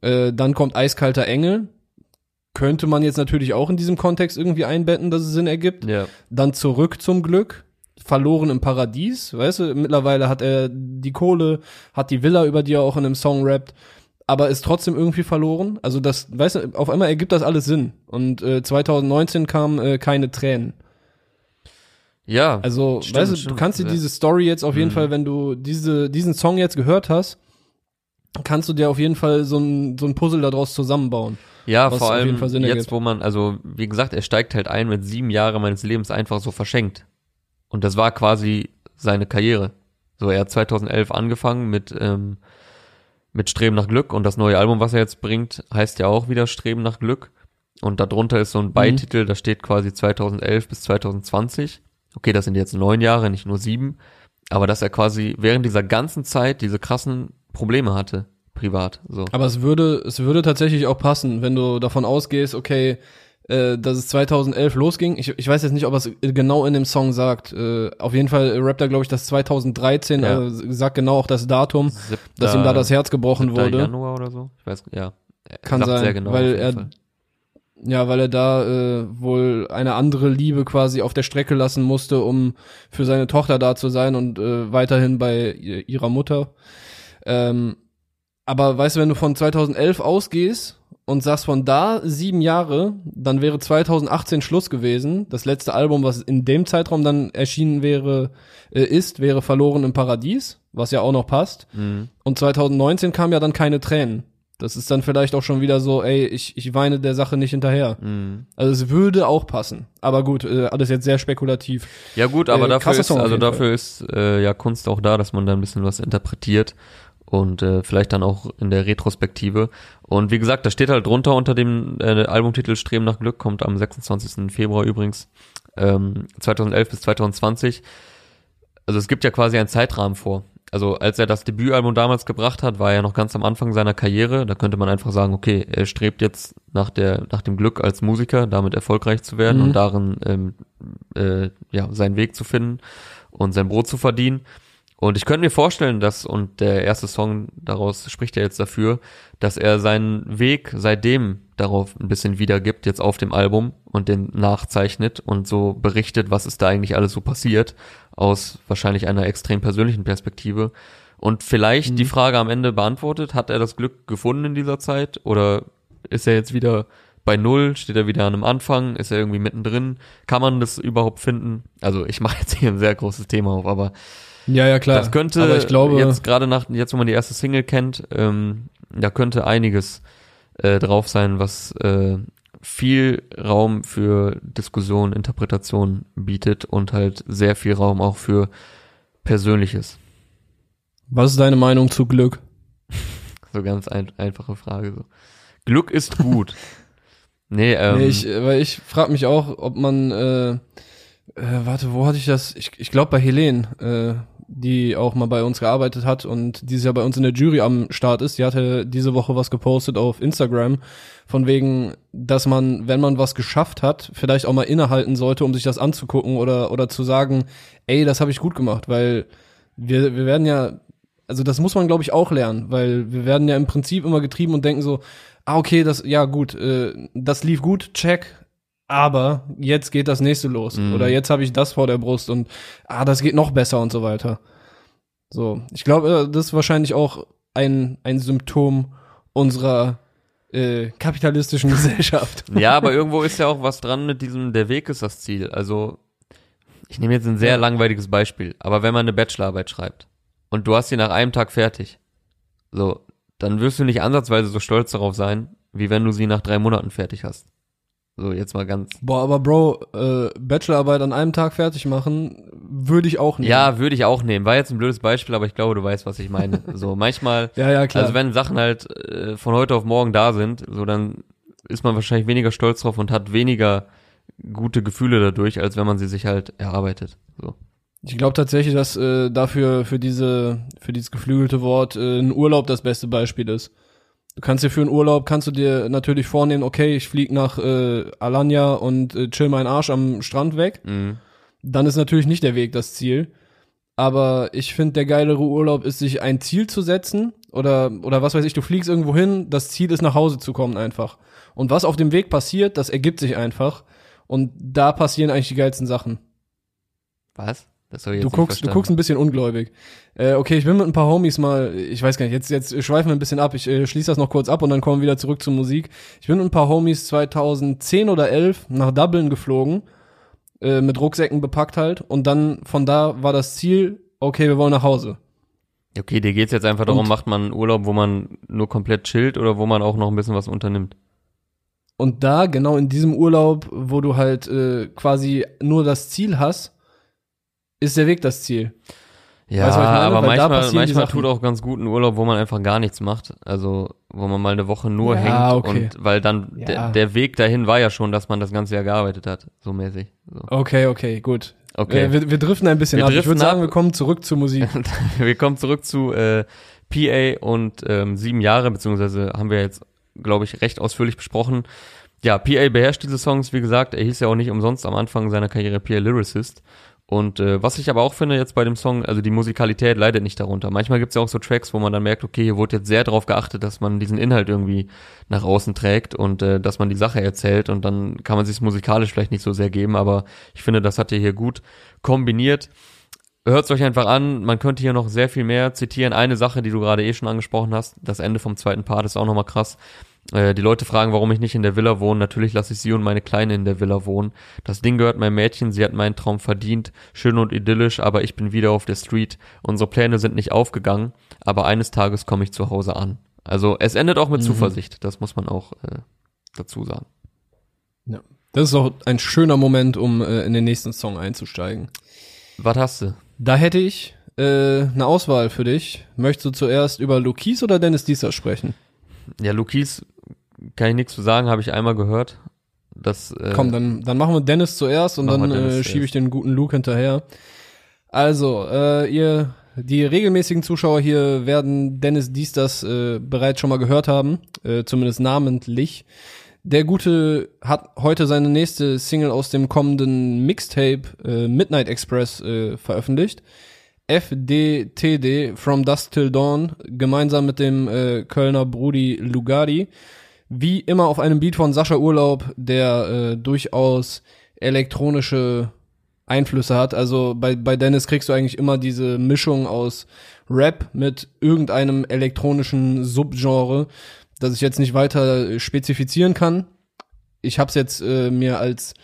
Äh, dann kommt Eiskalter Engel. Könnte man jetzt natürlich auch in diesem Kontext irgendwie einbetten, dass es Sinn ergibt ja, dann zurück zum Glück, verloren im Paradies, weißt du, mittlerweile hat er die Kohle, hat die Villa, über die er auch in einem Song rappt, aber ist trotzdem irgendwie verloren. Also das, weißt du, auf einmal ergibt das alles Sinn. Und äh, 2019 kam äh, keine Tränen. Ja. Also, Stimmt, weißt du, stimmt, du kannst dir ja. diese Story jetzt auf jeden Mhm. Fall, wenn du diese, diesen Song jetzt gehört hast, kannst du dir auf jeden Fall so ein, so ein Puzzle daraus zusammenbauen. Ja, vor allem jetzt, ergibt. wo man, also wie gesagt, er steigt halt ein mit sieben Jahren meines Lebens einfach so verschenkt. Und das war quasi seine Karriere. So, er hat 2011 angefangen mit, ähm, mit Streben nach Glück und das neue Album, was er jetzt bringt, heißt ja auch wieder Streben nach Glück. Und darunter ist so Mhm. ein Beititel, da steht quasi 2011 bis 2020. Okay, das sind jetzt neun Jahre, nicht nur sieben. Aber dass er quasi während dieser ganzen Zeit diese krassen Probleme hatte, privat. So. Aber es würde, es würde tatsächlich auch passen, wenn du davon ausgehst, okay, äh, dass es 2011 losging. Ich, ich weiß jetzt nicht, ob er es genau in dem Song sagt. Äh, auf jeden Fall rappt er, glaube ich, das 2013, Ja. äh, sagt genau auch das Datum, dass ihm da das Herz gebrochen 7. wurde. Januar oder so? Ich weiß, ja. Er Kann sein, sehr genau, weil er-. Ja, weil er da äh, wohl eine andere Liebe quasi auf der Strecke lassen musste, um für seine Tochter da zu sein und äh, weiterhin bei ihrer Mutter. Ähm, aber weißt du, wenn du von 2011 ausgehst und sagst von da sieben Jahre, dann wäre 2018 Schluss gewesen. Das letzte Album, was in dem Zeitraum dann erschienen wäre, äh, ist, wäre Verloren im Paradies, was ja auch noch passt. Mhm. Und 2019 kam ja dann keine Tränen. Das ist dann vielleicht auch schon wieder so, ey, ich, ich weine der Sache nicht hinterher. Mhm. Also es würde auch passen. Aber gut, äh, alles jetzt sehr spekulativ. Ja gut, aber Äh, dafür ist, also dafür ist äh, ja Kunst auch da, dass man da ein bisschen was interpretiert und äh, vielleicht dann auch in der Retrospektive. Und wie gesagt, da steht halt drunter unter dem äh, Albumtitel Streben nach Glück, kommt am 26. Februar übrigens, ähm, 2011 bis 2020. Also es gibt ja quasi einen Zeitrahmen vor. Also als er das Debütalbum damals gebracht hat, war er noch ganz am Anfang seiner Karriere. Da könnte man einfach sagen, okay, er strebt jetzt nach der nach dem Glück als Musiker, damit erfolgreich zu werden Mhm. und darin ähm, äh, ja seinen Weg zu finden und sein Brot zu verdienen. Und ich könnte mir vorstellen, dass, und der erste Song daraus spricht ja jetzt dafür, dass er seinen Weg seitdem darauf ein bisschen wiedergibt, jetzt auf dem Album und den nachzeichnet und so berichtet, was ist da eigentlich alles so passiert, aus wahrscheinlich einer extrem persönlichen Perspektive. Und vielleicht Mhm. die Frage am Ende beantwortet, hat er das Glück gefunden in dieser Zeit oder ist er jetzt wieder bei Null, steht er wieder an einem Anfang, ist er irgendwie mittendrin? Kann man das überhaupt finden? Also ich mache jetzt hier ein sehr großes Thema auf, aber Ja, ja, klar. das könnte aber ich glaube, jetzt gerade nach, jetzt wo man die erste Single kennt, ähm, da könnte einiges äh, drauf sein, was äh, viel Raum für Diskussion, Interpretation bietet und halt sehr viel Raum auch für Persönliches. was ist deine Meinung zu Glück? [laughs] So ganz ein, einfache Frage. So. Glück ist gut. [laughs] nee, ähm, nee, ich, weil ich frage mich auch, ob man, äh, äh, warte, wo hatte ich das? Ich, ich glaube bei Helene, äh, die auch mal bei uns gearbeitet hat und dieses Jahr bei uns in der Jury am Start ist. Die hatte diese Woche was gepostet auf Instagram, von wegen, dass man, wenn man was geschafft hat, vielleicht auch mal innehalten sollte, um sich das anzugucken oder, oder zu sagen, ey, das habe ich gut gemacht, weil wir, wir werden ja, also das muss man, glaube ich, auch lernen, weil wir werden ja im Prinzip immer getrieben und denken so, ah, okay, das, ja gut, äh, das lief gut, check, aber jetzt geht das nächste los. Mhm. Oder jetzt habe ich das vor der Brust und ah, das geht noch besser und so weiter. So, ich glaube, das ist wahrscheinlich auch ein, ein Symptom unserer äh, kapitalistischen [laughs] Gesellschaft. Ja, aber irgendwo ist ja auch was dran mit diesem, der Weg ist das Ziel. Also, ich nehme jetzt ein sehr langweiliges Beispiel, aber wenn man eine Bachelorarbeit schreibt und du hast sie nach einem Tag fertig, so, dann wirst du nicht ansatzweise so stolz darauf sein, wie wenn du sie nach drei Monaten fertig hast. So, jetzt mal ganz. Boah, aber Bro, äh, Bachelorarbeit an einem Tag fertig machen, würde ich auch nicht. Ja, würde ich auch nehmen. War jetzt ein blödes Beispiel, aber ich glaube, du weißt, was ich meine. [laughs] So, manchmal, ja, ja, klar. also wenn Sachen halt äh, von heute auf morgen da sind, so dann ist man wahrscheinlich weniger stolz drauf und hat weniger gute Gefühle dadurch, als wenn man sie sich halt erarbeitet. So. Ich glaube tatsächlich, dass äh, dafür für diese für dieses geflügelte Wort äh, ein Urlaub das beste Beispiel ist. Du kannst dir für einen Urlaub kannst du dir natürlich vornehmen, okay, ich flieg nach äh, Alanya und äh, chill meinen Arsch am Strand weg. Mhm. Dann ist natürlich nicht der Weg das Ziel. Aber ich finde, der geilere Urlaub ist, sich ein Ziel zu setzen oder oder was weiß ich, du fliegst irgendwo hin, das Ziel ist nach Hause zu kommen einfach. Und was auf dem Weg passiert, das ergibt sich einfach. Und da passieren eigentlich die geilsten Sachen. Was? Du guckst, du guckst ein bisschen ungläubig. Äh, okay, ich bin mit ein paar Homies mal, ich weiß gar nicht, jetzt, jetzt schweifen wir ein bisschen ab. Ich äh, schließe das noch kurz ab und dann kommen wir wieder zurück zur Musik. Ich bin mit ein paar Homies 2010 oder 11 nach Dublin geflogen, äh, mit Rucksäcken bepackt halt. Und dann von da war das Ziel, okay, wir wollen nach Hause. Okay, dir geht's jetzt einfach darum, Und- macht man einen Urlaub, wo man nur komplett chillt oder wo man auch noch ein bisschen was unternimmt? Und da, genau in diesem Urlaub, wo du halt äh, quasi nur das Ziel hast, ist der Weg das Ziel. Ja, Weißt aber Weil manchmal, manchmal tut auch ganz gut ein Urlaub, wo man einfach gar nichts macht. Also, wo man mal eine Woche nur Ja, hängt okay. und weil dann Ja. der, der Weg dahin war ja schon, dass man das ganze Jahr gearbeitet hat, so mäßig. So. Okay, okay, gut. Okay. Äh, wir, wir driften ein bisschen Wir ab. Ich würde sagen, wir kommen zurück zur Musik. [laughs] Wir kommen zurück zu äh, PA und ähm, sieben Jahre, beziehungsweise haben wir jetzt, glaube ich, recht ausführlich besprochen. Ja, PA beherrscht diese Songs, wie gesagt, er hieß ja auch nicht umsonst am Anfang seiner Karriere PA Lyricist. Und äh, was ich aber auch finde jetzt bei dem Song, also die Musikalität leidet nicht darunter. Manchmal gibt's ja auch so Tracks, wo man dann merkt, okay, hier wurde jetzt sehr darauf geachtet, dass man diesen Inhalt irgendwie nach außen trägt und äh, dass man die Sache erzählt und dann kann man sich musikalisch vielleicht nicht so sehr geben, aber ich finde, das hat er hier gut kombiniert. Hört's euch einfach an, man könnte hier noch sehr viel mehr zitieren. Eine Sache, die du gerade eh schon angesprochen hast, das Ende vom zweiten Part ist auch nochmal krass. Äh, die Leute fragen, warum ich nicht in der Villa wohne. Natürlich lasse ich sie und meine Kleine in der Villa wohnen. Das Ding gehört meinem Mädchen, sie hat meinen Traum verdient. Schön und idyllisch, aber ich bin wieder auf der Street. Unsere Pläne sind nicht aufgegangen, aber eines Tages komme ich zu Hause an. Also es endet auch mit Mhm. Zuversicht, das muss man auch äh, dazu sagen. Ja. Das ist auch ein schöner Moment, um äh, in den nächsten Song einzusteigen. Was hast du? Da hätte ich äh, eine Auswahl für dich. Möchtest du zuerst über Lukis oder Dennis Dieser sprechen? Ja, Lukis kann ich nichts zu sagen, habe ich einmal gehört. Das, äh, Komm, dann, dann machen wir Dennis zuerst und dann äh, schiebe ich den guten Luke hinterher. Also, äh, ihr, die regelmäßigen Zuschauer hier werden Dennis Diestas äh, bereits schon mal gehört haben, äh, zumindest namentlich. Der Gute hat heute seine nächste Single aus dem kommenden Mixtape äh, Midnight Express äh, veröffentlicht. FDTD From Dusk Till Dawn gemeinsam mit dem äh, Kölner Brudi Lugardi. Wie immer auf einem Beat von Sascha Urlaub, der äh, durchaus elektronische Einflüsse hat. Also bei, bei Dennis kriegst du eigentlich immer diese Mischung aus Rap mit irgendeinem elektronischen Subgenre, das ich jetzt nicht weiter spezifizieren kann. Ich hab's jetzt äh, mir als,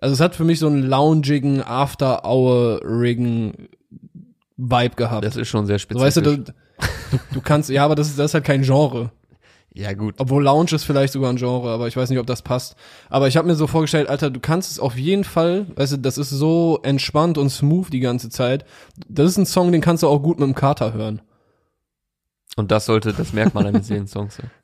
also es hat für mich so einen loungigen After-Hour-Riggen Vibe gehabt. das ist schon sehr so, spezifisch. weißt du, du, du, du kannst, ja, aber das ist, das ist halt kein Genre. Ja, gut. Obwohl Lounge ist vielleicht sogar ein Genre, aber ich weiß nicht, ob das passt. Aber ich habe mir so vorgestellt, Alter, du kannst es auf jeden Fall, weißt du, das ist so entspannt und smooth die ganze Zeit. Das ist ein Song, den kannst du auch gut mit dem Kater hören. Und das sollte das Merkmal eines jeden Songs sein. [laughs]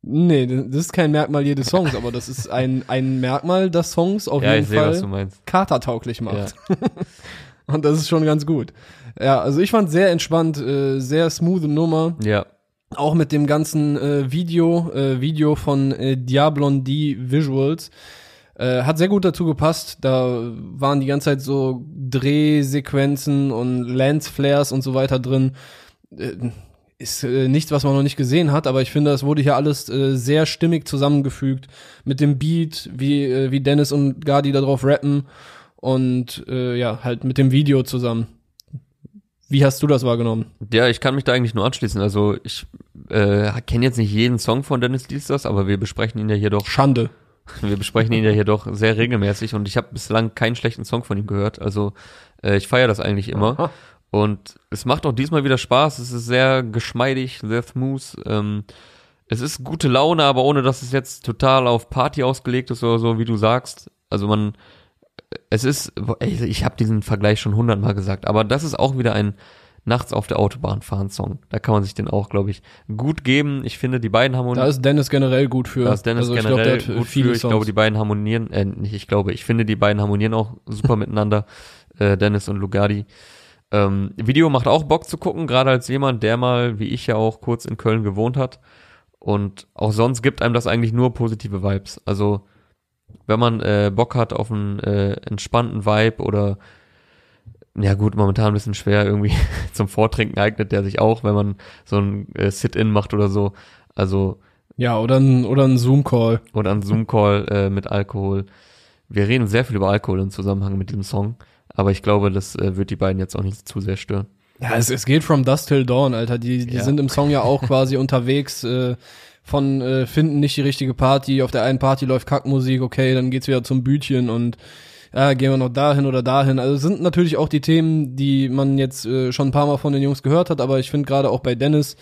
Nee, das ist kein Merkmal jedes Songs, aber das ist ein, ein Merkmal, das Songs auf ja, jeden sehe, was du Fall meinst. katertauglich macht. [laughs] Und das ist schon ganz gut. Ja, also ich fand sehr entspannt, äh, sehr smooth Nummer. Ja, Auch mit dem ganzen äh, Video, äh, Video von äh, Diablon D Visuals. Äh, hat sehr gut dazu gepasst. Da waren die ganze Zeit so Drehsequenzen und Lensflares und so weiter drin. Äh, ist äh, nichts, was man noch nicht gesehen hat, aber ich finde, das wurde hier alles äh, sehr stimmig zusammengefügt mit dem Beat, wie, äh, wie Dennis und Gardi da drauf rappen und äh, ja, halt mit dem Video zusammen. Wie hast du das wahrgenommen? ja, ich kann mich da eigentlich nur anschließen. Also ich äh, kenne jetzt nicht jeden Song von Dennis Diestas, aber wir besprechen ihn ja hier doch, Schande. wir besprechen ihn ja hier doch sehr regelmäßig und ich habe bislang keinen schlechten Song von ihm gehört. Also äh, ich feiere das eigentlich immer. Aha. Und es macht auch diesmal wieder Spaß. Es ist sehr geschmeidig, sehr smooth. Ähm, es ist gute Laune, aber ohne dass es jetzt total auf Party ausgelegt ist oder so, wie du sagst. Also man, es ist, ey, ich habe diesen Vergleich schon hundertmal gesagt, aber das ist auch wieder ein nachts auf der Autobahn fahren Song. Da kann man sich den auch, glaube ich, gut geben. Ich finde, die beiden harmonieren. Da ist Dennis generell gut für. Da ist Dennis also ich generell glaub, gut für. Ich Songs. glaube, die beiden harmonieren, äh, nicht ich glaube, ich finde, die beiden harmonieren auch super [laughs] miteinander, äh, Dennis und Lugardi. Ähm, Video macht auch Bock zu gucken, gerade als jemand, der mal, wie ich ja auch, kurz in Köln gewohnt hat. Und auch sonst gibt einem das eigentlich nur positive Vibes. Also, wenn man äh, Bock hat auf einen äh, entspannten Vibe oder ja gut, momentan ein bisschen schwer irgendwie [laughs] zum Vortrinken eignet der sich auch, wenn man so ein äh, Sit-In macht oder so. Also ja, oder ein, oder ein Zoom-Call. oder ein Zoom-Call äh, mit Alkohol. Wir reden sehr viel über Alkohol im Zusammenhang mit diesem Song, Aber ich glaube, das äh, wird die beiden jetzt auch nicht zu sehr stören. Ja, es, es geht from dusk till dawn, Alter. Die, die Ja. sind im Song ja auch quasi [laughs] unterwegs äh, von äh, finden nicht die richtige Party. Auf der einen Party läuft Kackmusik, okay, dann geht's wieder zum Bütchen und ja, gehen wir noch dahin oder dahin. Also es sind natürlich auch die Themen, die man jetzt äh, schon ein paar Mal von den Jungs gehört hat, aber ich finde gerade auch bei Dennis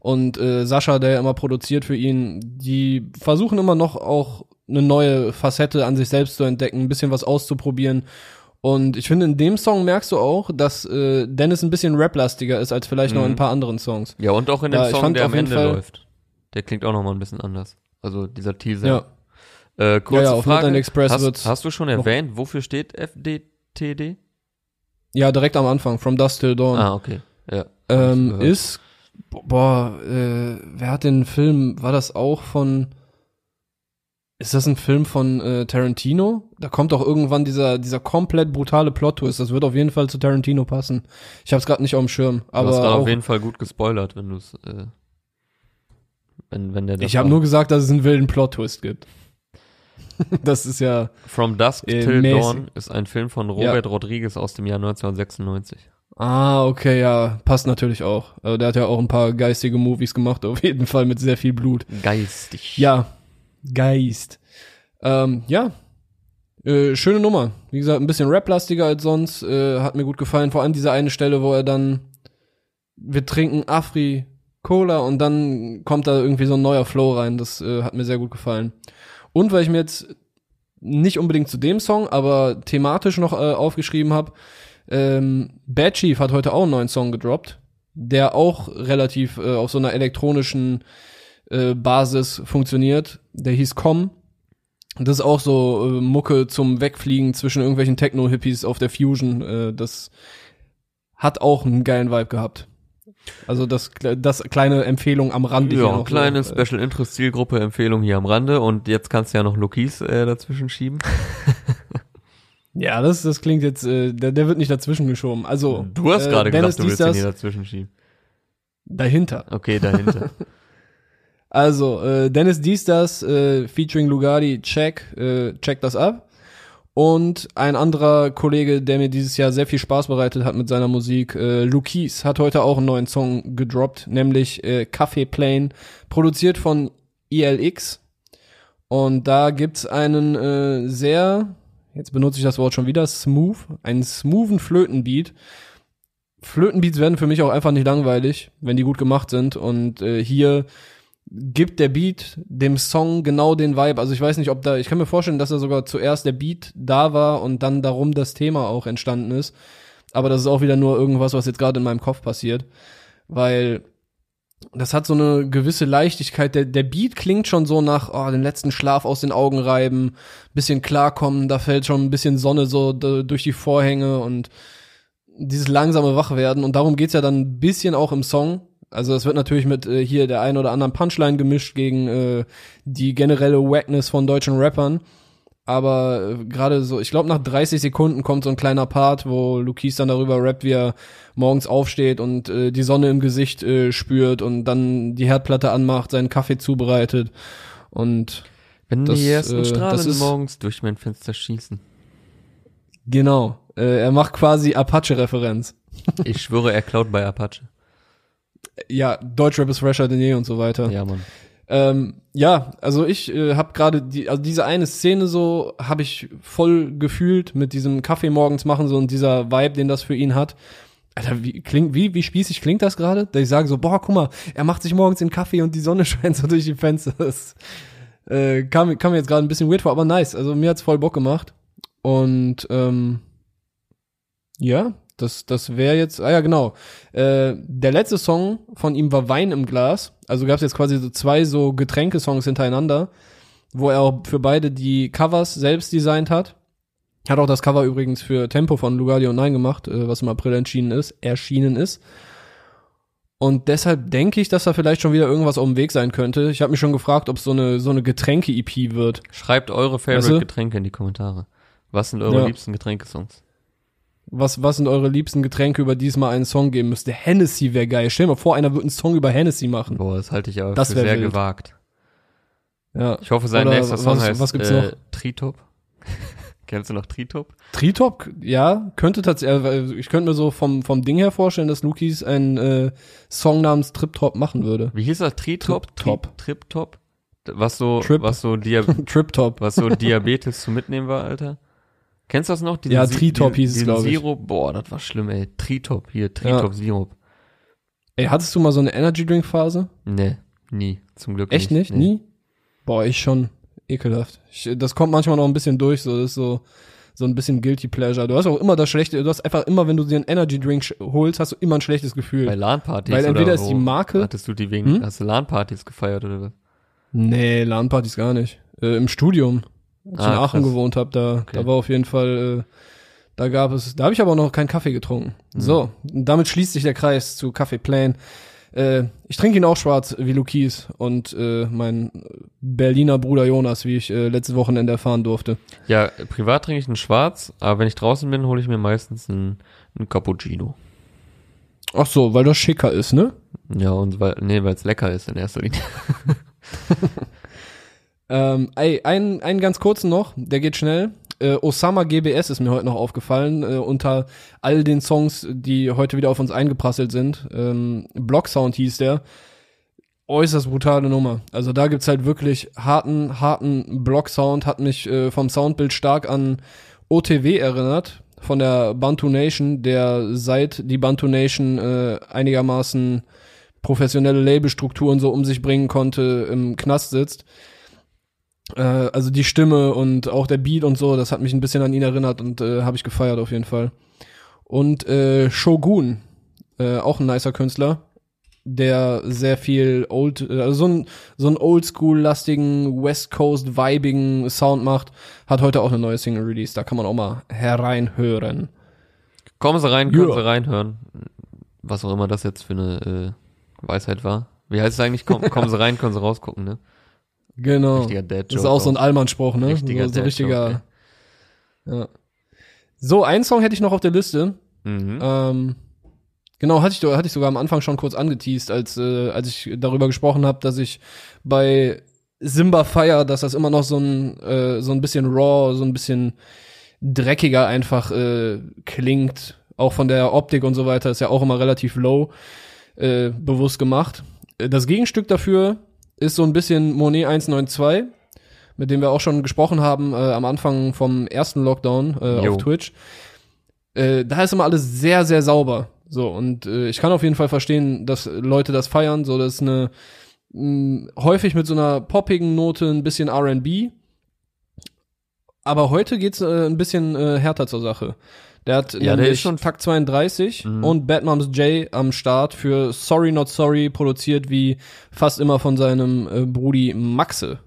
und äh, Sascha, der ja immer produziert für ihn, die versuchen immer noch auch eine neue Facette an sich selbst zu entdecken, ein bisschen was auszuprobieren. Und ich finde, in dem Song merkst du auch, dass äh, Dennis ein bisschen raplastiger ist als vielleicht noch in Mhm. ein paar anderen Songs. Ja, und auch in dem Ja, ich Song, der am Ende Fall- läuft. Der klingt auch nochmal ein bisschen anders. Also dieser Teaser. Ja. Äh, kurze Ja, ja, auf Frage. Midnight Express hast, hast du schon erwähnt, wofür steht FDTD? Ja, direkt am Anfang, From Dusk Till Dawn. Ah, okay. Ja. ähm, ist, boah, äh, wer hat den Film, war das auch von, ist das ein Film von äh, Tarantino? Da kommt doch irgendwann dieser, dieser komplett brutale Plot-Twist. Das wird auf jeden Fall zu Tarantino passen. Ich hab's gerade nicht auf dem Schirm. du hast Aber gerade auf jeden Fall gut gespoilert, wenn du es, äh, wenn, wenn der ich habe nur gesagt, dass es einen wilden Plot-Twist gibt. [laughs] das ist ja, From Dusk äh, Till mäßig. Dawn ist ein Film von Robert Rodriguez aus dem Jahr 1996. ah, okay, ja, passt natürlich auch. Also der hat ja auch ein paar geistige Movies gemacht, [laughs] auf jeden Fall mit sehr viel Blut. Geistig. Ja, Geist. Ähm, ja, äh, schöne Nummer. Wie gesagt, ein bisschen raplastiger als sonst. Äh, hat mir gut gefallen. Vor allem diese eine Stelle, wo er dann, wir trinken Afri Cola und dann kommt da irgendwie so ein neuer Flow rein. Das äh, hat mir sehr gut gefallen. Und weil ich mir jetzt nicht unbedingt zu dem Song, aber thematisch noch äh, aufgeschrieben habe, ähm, Bad Chief hat heute auch einen neuen Song gedroppt, der auch relativ äh, auf so einer elektronischen äh, Basis funktioniert. Der hieß Com. Das ist auch so äh, Mucke zum Wegfliegen zwischen irgendwelchen Techno-Hippies auf der Fusion. Äh, das hat auch einen geilen Vibe gehabt. Also das, das kleine Empfehlung am Rand. die hier Ja, noch kleine so, äh, Special Interest Zielgruppe Empfehlung hier am Rande und jetzt kannst du ja noch Lokis äh, dazwischen schieben. [laughs] Ja, das, das klingt jetzt, äh, der, der wird nicht dazwischen geschoben. Also Du hast äh, gerade Dennis gesagt, du willst den das, hier dazwischen schieben. dahinter. Okay, dahinter. [laughs] Also, äh, Dennis dies das, äh, featuring Lugardi, check, äh, check das ab. Und ein anderer Kollege, der mir dieses Jahr sehr viel Spaß bereitet hat mit seiner Musik, äh, Lukis, hat heute auch einen neuen Song gedroppt, nämlich äh, Café Plane, produziert von ILX. Und da gibt's einen äh, sehr, jetzt benutze ich das Wort schon wieder, smooth, einen smoothen Flötenbeat. Flötenbeats werden für mich auch einfach nicht langweilig, wenn die gut gemacht sind. Und äh, hier gibt der Beat dem Song genau den Vibe. Also ich weiß nicht, ob da, ich kann mir vorstellen, dass da sogar zuerst der Beat da war und dann darum das Thema auch entstanden ist. Aber das ist auch wieder nur irgendwas, was jetzt gerade in meinem Kopf passiert. Weil das hat so eine gewisse Leichtigkeit. Der, der Beat klingt schon so nach oh, den letzten Schlaf aus den Augen reiben, bisschen klarkommen, da fällt schon ein bisschen Sonne so durch die Vorhänge und dieses langsame Wachwerden. Und darum geht's ja dann ein bisschen auch im Song. Also es wird natürlich mit äh, hier der ein oder anderen Punchline gemischt gegen äh, die generelle Wackness von deutschen Rappern. Aber äh, gerade so, ich glaube nach 30 Sekunden kommt so ein kleiner Part, wo Lukis dann darüber rappt, wie er morgens aufsteht und äh, die Sonne im Gesicht äh, spürt und dann die Herdplatte anmacht, seinen Kaffee zubereitet und Wenn Das, die ersten äh, Strahlen das ist- morgens durch mein Fenster schießen. genau, äh, er macht quasi Apache-Referenz. Ich schwöre, er klaut bei Apache. Ja, Deutschrap ist fresher denn je und so weiter. Ja, Mann. Ähm, ja, also ich äh, habe gerade die, also diese eine Szene so habe ich voll gefühlt mit diesem Kaffee morgens machen so und dieser Vibe, den das für ihn hat. Alter, wie klingt, wie wie spießig klingt das gerade? Dass ich sage so, boah, guck mal, er macht sich morgens den Kaffee und die Sonne [laughs] scheint so durch die Fenster. Das äh, kam, kam mir jetzt gerade ein bisschen weird vor, aber nice. Also mir hat's voll Bock gemacht und ähm, ja, das, das wäre jetzt, ah ja, genau. Äh, der letzte Song von ihm war Wein im Glas. Also gab es jetzt quasi so zwei so Getränkesongs hintereinander, wo er auch für beide die Covers selbst designt hat. Hat auch das Cover übrigens für Tempo von Lugardi und Nein gemacht, äh, was im April erschienen ist, erschienen ist. Und deshalb denke ich, dass da vielleicht schon wieder irgendwas auf dem Weg sein könnte. Ich habe mich schon gefragt, ob es so eine so eine Getränke-EP wird. Schreibt eure Favorite Weißt du? Getränke in die Kommentare. Was sind eure Ja. liebsten Getränkesongs? Was, was sind eure liebsten Getränke, über die es mal einen Song geben müsste? Hennessy wäre geil. Stell dir mal vor, einer würde einen Song über Hennessy machen. Boah, das halte ich aber Das für sehr wild. gewagt. Ja. Ich hoffe, sein Oder nächster Song was- heißt was gibt's äh, noch? Tritop. [laughs] Kennst du noch Tritop? Tritop, ja, könnte tatsächlich, ich könnte mir so vom, vom Ding her vorstellen, dass Lukis einen äh, Song namens Trip Top machen würde. Wie hieß das? Tritop? Trip Top. Trip Top? Was so, Trip. was so, Dia [laughs] Trip Top. was so Diabetes zu mitnehmen war, Alter? Kennst du das noch? Diesen Ja, Tritop diesen- hieß es, diesen glaub ich. Sirup, boah, das war schlimm, ey. Tritop, hier, Tritop Sirup. Ey, hattest du mal so eine Energy Drink Phase? Nee, nie, zum Glück Echt nicht? Nee. Nie? Boah, ich schon. Ekelhaft. Ich, das kommt manchmal noch ein bisschen durch, so das ist so so ein bisschen guilty pleasure. Du hast auch immer das schlechte, du hast einfach immer, wenn du dir einen Energy Drink holst, hast du immer ein schlechtes Gefühl. Bei LAN-Partys Weil entweder oder ist die? Marke- Hattest du die wegen, Hm? hast du LAN-Partys gefeiert oder was? Nee, LAN-Partys gar nicht. Äh, Im Studium, als ich Ah, in Aachen krass. gewohnt habe, da, Okay. da war auf jeden Fall, äh, da gab es, da habe ich aber noch keinen Kaffee getrunken. Hm. So, damit schließt sich der Kreis zu Kaffee Plain. Äh, ich trinke ihn auch schwarz wie Lukis und äh, mein Berliner Bruder Jonas, wie ich äh, letztes Wochenende erfahren durfte. Ja, privat trinke ich einen Schwarz, aber wenn ich draußen bin, hole ich mir meistens einen, einen Cappuccino. Ach so, weil das schicker ist, ne? Ja, und weil, nee, weil es lecker ist in erster Linie. [laughs] Ähm, ey, einen, einen ganz kurzen noch, der geht schnell. Äh, Osama GBS ist mir heute noch aufgefallen, äh, unter all den Songs, die heute wieder auf uns eingeprasselt sind. Ähm, Block Sound hieß der. Äußerst brutale Nummer. Also da gibt's halt wirklich harten, harten Block Sound, hat mich äh, vom Soundbild stark an OTW erinnert, von der Bantu Nation, der seit die Bantu Nation äh, einigermaßen professionelle Labelstrukturen so um sich bringen konnte, im Knast sitzt. Äh, also die Stimme und auch der Beat und so, das hat mich ein bisschen an ihn erinnert und äh, habe ich gefeiert auf jeden Fall. Und äh, Shogun, äh, auch ein nicer Künstler, der sehr viel old, äh, also so ein so ein Oldschool-lastigen West Coast vibigen Sound macht, hat heute auch eine neue Single Release. Da kann man auch mal hereinhören. Kommen Sie rein, können Ja. Sie reinhören. Was auch immer das jetzt für eine äh, Weisheit war. Wie heißt es eigentlich? Komm, kommen Sie rein, können Sie rausgucken, ne? Genau. Richtiger Dad-Joke. Das ist auch so ein Allmann-Spruch, ne? Richtiger so, so richtiger. Ja. So, einen Song hätte ich noch auf der Liste. Mhm. Ähm, genau, hatte ich, hatte ich sogar am Anfang schon kurz angeteased, als, äh, als ich darüber gesprochen habe, dass ich bei Simba feier, dass das immer noch so ein, äh, so ein bisschen raw, so ein bisschen dreckiger einfach äh, klingt. Auch von der Optik und so weiter ist ja auch immer relativ low äh, bewusst gemacht. Äh, Das Gegenstück dafür ist so ein bisschen Monet 192, mit dem wir auch schon gesprochen haben äh, am Anfang vom ersten Lockdown äh, auf Twitch. Äh, da ist immer alles sehr, sehr sauber. So, und äh, ich kann auf jeden Fall verstehen, dass Leute das feiern. So, das ist eine mh, häufig mit so einer poppigen Note, ein bisschen RB. Aber heute geht's äh, ein bisschen äh, härter zur Sache. Der hat Ja, der ist schon- Takt 32 Mhm. und Bad Moms J am Start für Sorry Not Sorry, produziert wie fast immer von seinem äh, Brudi Maxe.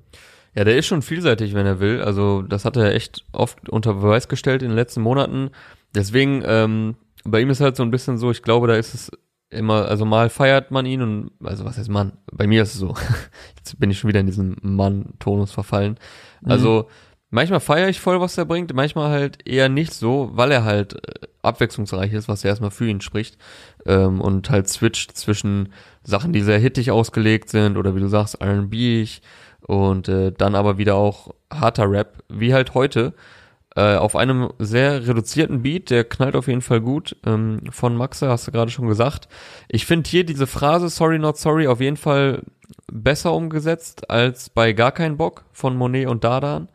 Ja, der ist schon vielseitig, wenn er will. Also das hat er echt oft unter Beweis gestellt in den letzten Monaten. Deswegen, ähm, bei ihm ist halt so ein bisschen so, ich glaube, da ist es immer, also mal feiert man ihn und, also was heißt Mann? Bei mir ist es so. [laughs] Jetzt bin ich schon wieder in diesen Mann-Tonus verfallen. Also manchmal feiere ich voll, was er bringt, manchmal halt eher nicht so, weil er halt äh, abwechslungsreich ist, was ja erstmal für ihn spricht. Ähm, und halt switcht zwischen Sachen, die sehr hittig ausgelegt sind oder wie du sagst, R&B-ig und äh, dann aber wieder auch harter Rap, wie halt heute, äh, auf einem sehr reduzierten Beat, der knallt auf jeden Fall gut, ähm, von Maxe, hast du gerade schon gesagt. Ich finde hier diese Phrase Sorry Not Sorry auf jeden Fall besser umgesetzt als bei Gar kein Bock von Monet und Dardan.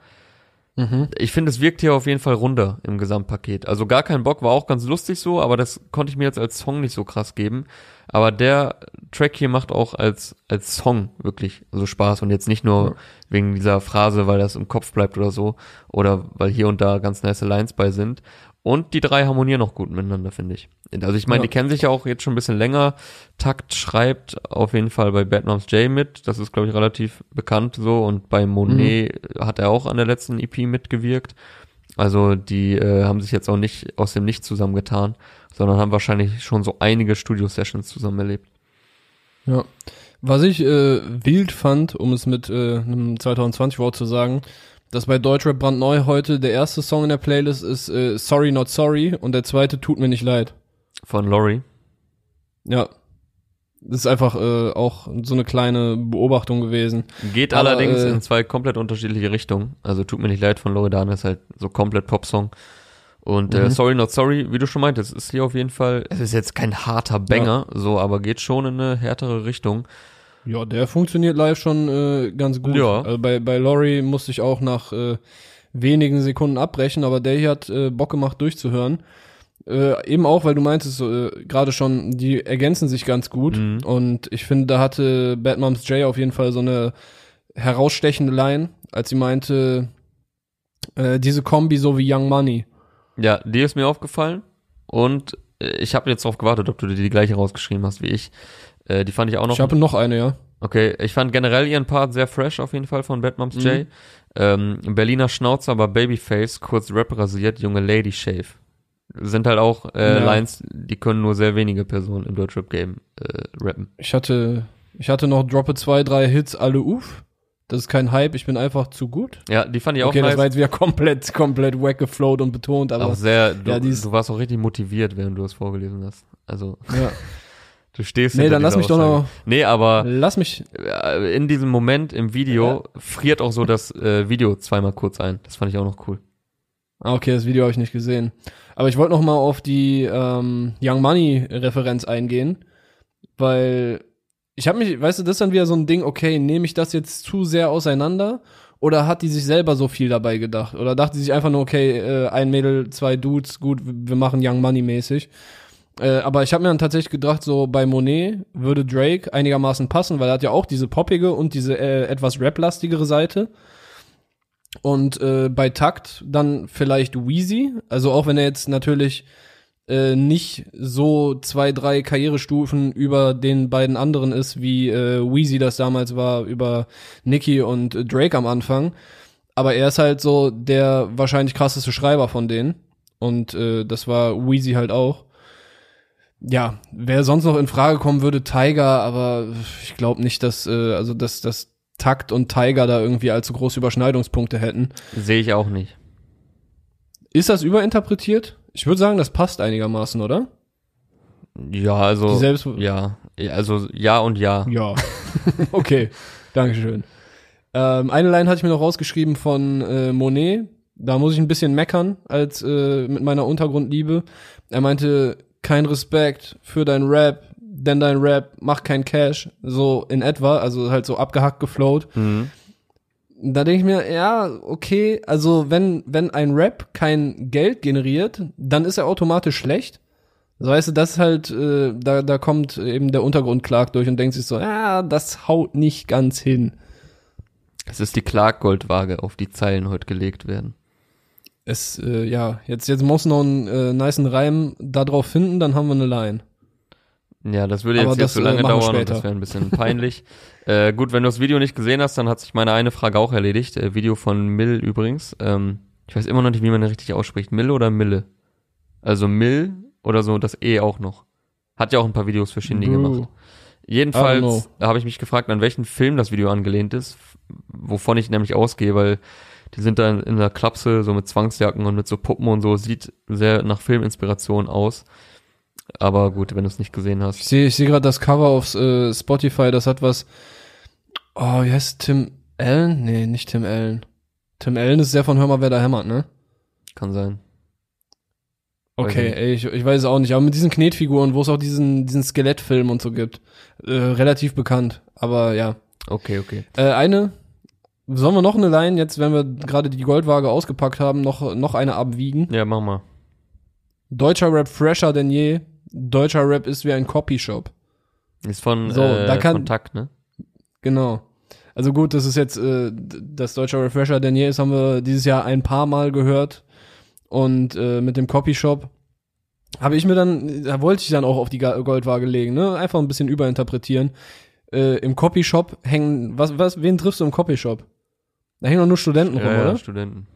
Ich finde, es wirkt hier auf jeden Fall runder im Gesamtpaket. Also gar kein Bock war auch ganz lustig so, aber das konnte ich mir jetzt als Song nicht so krass geben. Aber der Track hier macht auch als, als Song wirklich so Spaß und jetzt nicht nur Ja. wegen dieser Phrase, weil das im Kopf bleibt oder so, oder weil hier und da ganz nice Lines bei sind. Und die drei harmonieren auch gut miteinander, finde ich. Also ich meine, Ja. die kennen sich ja auch jetzt schon ein bisschen länger. Takt schreibt auf jeden Fall bei Bad Moms J mit. Das ist, glaube ich, relativ bekannt so. Und bei Monet hat er auch an der letzten EP mitgewirkt. Also die äh, haben sich jetzt auch nicht aus dem Nichts zusammengetan, sondern haben wahrscheinlich schon so einige Studio-Sessions zusammen erlebt. Ja. Was ich äh, wild fand, um es mit äh, einem 2020-Wort zu sagen, dass bei Deutschrap brandneu heute der erste Song in der Playlist ist äh, Sorry Not Sorry und der zweite Tut mir nicht leid. Von Laurie. Ja. Das ist einfach äh, auch so eine kleine Beobachtung gewesen. Geht Aber, allerdings äh, in zwei komplett unterschiedliche Richtungen. Also tut mir nicht leid von Loredana, ist halt so komplett Popsong. Und äh, Mhm. Sorry Not Sorry, wie du schon meintest, ist hier auf jeden Fall, es ist jetzt kein harter Banger, so, aber geht schon in eine härtere Richtung. Ja, der funktioniert live schon äh, ganz gut. Ja. Also bei, bei Laurie musste ich auch nach äh, wenigen Sekunden abbrechen, aber der hier hat äh, Bock gemacht durchzuhören. Äh, eben auch, weil du meintest, äh, gerade schon, die ergänzen sich ganz gut. Mhm. Und ich finde, da hatte Bad Moms J auf jeden Fall so eine herausstechende Line, als sie meinte, äh, diese Kombi so wie Young Money. Ja, die ist mir aufgefallen und äh, ich habe jetzt darauf gewartet, ob du dir die gleiche rausgeschrieben hast wie ich. Äh, die fand ich auch noch Ich habe noch eine, ja. Okay, ich fand generell ihren Part sehr fresh auf jeden Fall von Bad Moms J. Mhm. Ähm, Berliner Schnauzer, aber Babyface, kurz Rap rasiert, junge Lady Shave. Sind halt auch äh, Ja. Lines, die können nur sehr wenige Personen im Deutschrap-Game äh, rappen. Ich hatte, ich hatte noch Droppe zwei, drei Hits, alle uff. Das ist kein Hype, ich bin einfach zu gut. Ja, die fand ich auch okay, das nice. war jetzt wieder komplett, komplett wack geflowt und betont, aber auch sehr, du, ja, du warst auch richtig motiviert, während du das vorgelesen hast. Also, ja. [laughs] du stehst Nee, dann lass mich doch Aussage. noch, Nee, aber lass mich, äh, in diesem Moment im Video friert auch so das äh, Video zweimal kurz ein. Das fand ich auch noch cool. ah, okay, das Video habe ich nicht gesehen. Aber ich wollte noch mal auf die ähm, Young Money Referenz eingehen, weil ich habe mich, weißt du, das ist dann wieder so ein Ding, okay, nehme ich das jetzt zu sehr auseinander oder hat die sich selber so viel dabei gedacht? Oder dachte sie sich einfach nur, okay, äh, ein Mädel, zwei Dudes, gut, wir machen Young Money mäßig. Äh, aber ich habe mir dann tatsächlich gedacht, so bei Monet würde Drake einigermaßen passen, weil er hat ja auch diese poppige und diese äh, etwas rap-lastigere Seite. Und äh, bei Takt dann vielleicht Wheezy. Also auch wenn er jetzt natürlich äh, nicht so zwei, drei Karrierestufen über den beiden anderen ist, wie äh, Wheezy das damals war, über Nicki und äh, Drake am Anfang. Aber er ist halt so der wahrscheinlich krasseste Schreiber von denen. Und äh, das war Wheezy halt auch. Ja, wer sonst noch in Frage kommen würde, Tiger, aber ich glaube nicht, dass, äh, also dass, dass Takt und Tiger da irgendwie allzu große Überschneidungspunkte hätten. Sehe ich auch nicht. Ist das überinterpretiert? Ich würde sagen, das passt einigermaßen, oder? Ja, also, Die Selbst ja, also ja und ja. Ja. [laughs] okay, Dankeschön. Ähm, eine Line hatte ich mir noch rausgeschrieben von äh, Monet. Da muss ich ein bisschen meckern als äh, mit meiner Untergrundliebe. Er meinte, kein Respekt für dein Rap, denn dein Rap macht kein Cash. So in etwa, also halt so abgehackt geflowt. Mhm. Da denke ich mir, ja, okay, also wenn, wenn ein Rap kein Geld generiert, dann ist er automatisch schlecht. So weißt du, das ist halt, äh, da, da kommt eben der Untergrundklag durch und denkt sich so, ja, das haut nicht ganz hin. Es ist die Clark-Goldwaage, auf die Zeilen heute gelegt werden. Es, äh, ja, jetzt, jetzt muss noch einen äh, nicen Reim da drauf finden, dann haben wir eine Line. Ja, das würde Aber jetzt, jetzt das, so äh, lange dauern und das wäre ein bisschen peinlich. [laughs] äh, gut, wenn du das Video nicht gesehen hast, dann hat sich meine eine Frage auch erledigt. Äh, Video von Mill übrigens. Ähm, ich weiß immer noch nicht, wie man den richtig ausspricht. Mill oder Mille? Also Mill oder so, das E auch noch. Hat ja auch ein paar Videos für Shindy Bro. gemacht. Jedenfalls habe ich mich gefragt, an welchen Film das Video angelehnt ist, wovon ich nämlich ausgehe, weil die sind da in, der Klapse, so mit Zwangsjacken und mit so Puppen und so, sieht sehr nach Filminspiration aus. Aber gut, wenn du es nicht gesehen hast. Ich sehe ich sehe gerade das Cover auf äh, Spotify, das hat was. Oh, wie heißt Tim Allen? Nee, nicht Tim Allen. Tim Allen ist der von Hör mal, wer da hämmert, ne? Kann sein. Okay, ey, ich, ich weiß es auch nicht. Aber mit diesen Knetfiguren, wo es auch diesen, diesen Skelettfilm und so gibt, äh, relativ bekannt. Aber ja. Okay, okay. Äh, eine, sollen wir noch eine Line, jetzt, wenn wir gerade die Goldwaage ausgepackt haben, noch, noch eine abwiegen? Ja, mach mal. Deutscher Rap fresher denn je. Deutscher Rap ist wie ein Copyshop. Ist von, So, äh, da kann- Kontakt, ne? Genau. Also gut, das ist jetzt, äh, das deutsche Refresher denn je ist, haben wir dieses Jahr ein paar Mal gehört. Und äh, mit dem Copyshop habe ich mir dann, da wollte ich dann auch auf die Goldwaage legen, ne? Einfach ein bisschen überinterpretieren. Äh, Im Copyshop hängen, was, was, wen triffst du im Copyshop? Da hängen doch nur Studenten rum, Ja, ja, oder? Studenten.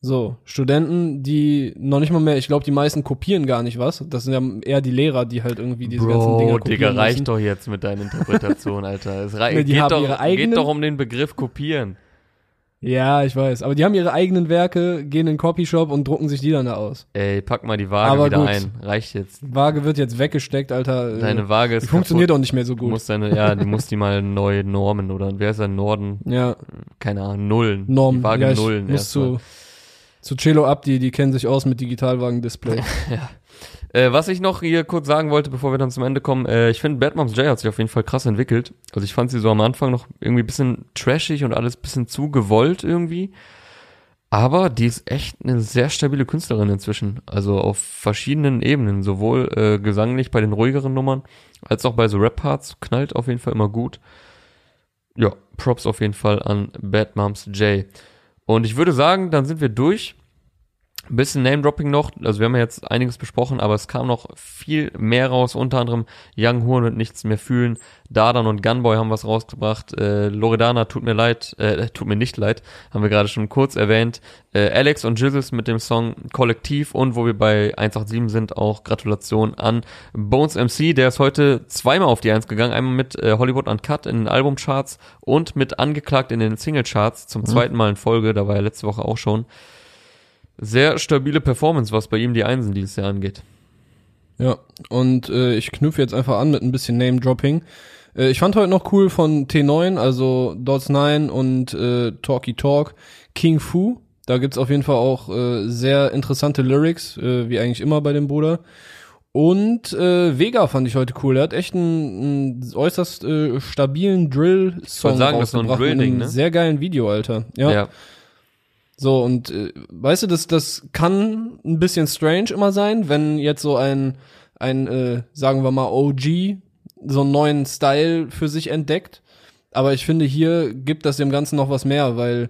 So, Studenten, die noch nicht mal mehr, ich glaube, die meisten kopieren gar nicht was. Das sind ja eher die Lehrer, die halt irgendwie diese ganzen Dinger Bro, kopieren Digga, müssen. reicht doch jetzt mit deiner Interpretation, Alter. Es rei [laughs] Nee, geht, doch, geht doch um den Begriff kopieren. Ja, ich weiß. Aber die haben ihre eigenen Werke, gehen in den Copyshop und drucken sich die dann da aus. Ey, pack mal die Waage Aber wieder gut. ein. Reicht jetzt. Waage wird jetzt weggesteckt, Alter. Deine Waage ist die funktioniert kaputt. auch nicht mehr so Du gut. musst deine, ja, du musst die mal neu normen oder wer ist der Norden? ja, Keine Ahnung, Nullen. Norm. Die Waage ja, Nullen. muss erstmal. zu, zu Cello Abdi, die kennen sich aus mit Digitalwagen-Display. [laughs] Äh, was ich noch hier kurz sagen wollte, bevor wir dann zum Ende kommen, äh, ich finde, Bad Moms J hat sich auf jeden Fall krass entwickelt. Also ich fand sie so am Anfang noch irgendwie bisschen trashig und alles bisschen zu gewollt irgendwie. Aber die ist echt eine sehr stabile Künstlerin inzwischen. Also auf verschiedenen Ebenen, sowohl äh, gesanglich bei den ruhigeren Nummern, als auch bei so Rap-Parts. Knallt auf jeden Fall immer gut. Ja, Props auf jeden Fall an Bad Moms J. Und ich würde sagen, dann sind wir durch. Ein bisschen Name-Dropping noch, also wir haben ja jetzt einiges besprochen, aber es kam noch viel mehr raus, unter anderem Young Horn und Nichts mehr fühlen, Dardan und Gunboy haben was rausgebracht, äh, Loredana tut mir leid, äh, tut mir nicht leid, haben wir gerade schon kurz erwähnt, äh, Alex und Jizzles mit dem Song Kollektiv und wo wir bei 187 sind, auch Gratulation an Bones MC, der ist heute zweimal auf die Eins gegangen, einmal mit äh, Hollywood Uncut in den Albumcharts und mit Angeklagt in den Singlecharts, zum zweiten Mal in Folge, da war er letzte Woche auch schon. Sehr stabile Performance, was bei ihm die Einsen dieses Jahr angeht. Ja, und äh, ich knüpfe jetzt einfach an mit ein bisschen Name-Dropping. Äh, ich fand heute noch cool von T9, also Dots 9 und äh, Talky Talk, King Fu. Da gibt's auf jeden Fall auch äh, sehr interessante Lyrics, äh, wie eigentlich immer bei dem Bruder. Und äh, Vega fand ich heute cool. Er hat echt einen, einen äußerst äh, stabilen Drill-Song wollte sagen, das ist ein rausgebracht Drill-Ding, ne? sehr geilen Video, Alter. Ja. ja. So, und äh, weißt du, das, das kann ein bisschen strange immer sein, wenn jetzt so ein, ein äh, sagen wir mal, OG so einen neuen Style für sich entdeckt. Aber ich finde, hier gibt das dem Ganzen noch was mehr, weil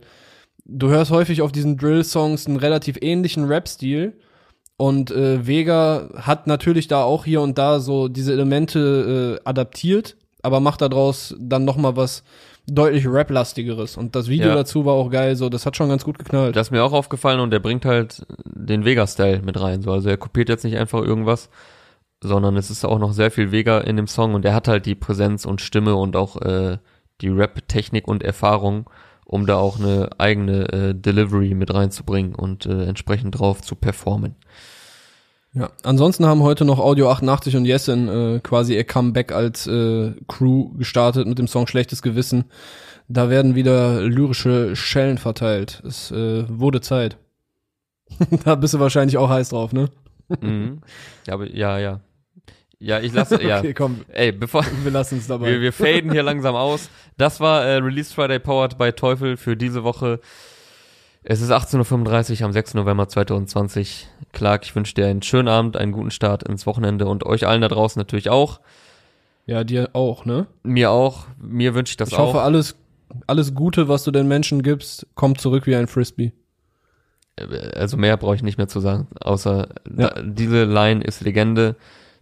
du hörst häufig auf diesen Drill-Songs einen relativ ähnlichen Rap-Stil. Und äh, Vega hat natürlich da auch hier und da so diese Elemente äh, adaptiert, aber macht daraus dann noch mal was deutlich Rap-lastigeres. Und das Video Ja. dazu war auch geil, so das hat schon ganz gut geknallt. Das ist mir auch aufgefallen und der bringt halt den Vega-Style mit rein. So. Also er kopiert jetzt nicht einfach irgendwas, sondern es ist auch noch sehr viel Vega in dem Song und er hat halt die Präsenz und Stimme und auch äh, die Rap-Technik und Erfahrung, um da auch eine eigene äh, Delivery mit reinzubringen und äh, entsprechend drauf zu performen. Ja. Ansonsten haben heute noch Audio 88 und Jessen äh, quasi ihr Comeback als äh, Crew gestartet mit dem Song Schlechtes Gewissen. Da werden wieder lyrische Schellen verteilt. Es äh, wurde Zeit. [laughs] da bist du wahrscheinlich auch heiß drauf, ne? Mhm. [laughs] Ja, aber, ja, ja. Ja, ich lasse, ja. Okay, komm, Ey, bevor, [laughs] wir lassen es dabei. Wir, wir faden hier langsam aus. Das war äh, Release Friday Powered by Teufel für diese Woche. Es ist 18.35 Uhr am 6. November 2020. Clark, ich wünsche dir einen schönen Abend, einen guten Start ins Wochenende und euch allen da draußen natürlich auch. ja, dir auch, ne? Mir auch. Mir wünsche ich das Ich auch. hoffe, alles, alles Gute, was du den Menschen gibst, kommt zurück wie ein Frisbee. Äh, Also mehr brauche ich nicht mehr zu sagen, außer Ja. da, diese Line ist Legende.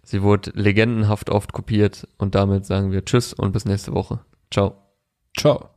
Sie wurde legendenhaft oft kopiert und damit sagen wir Tschüss und bis nächste Woche. Ciao. Ciao.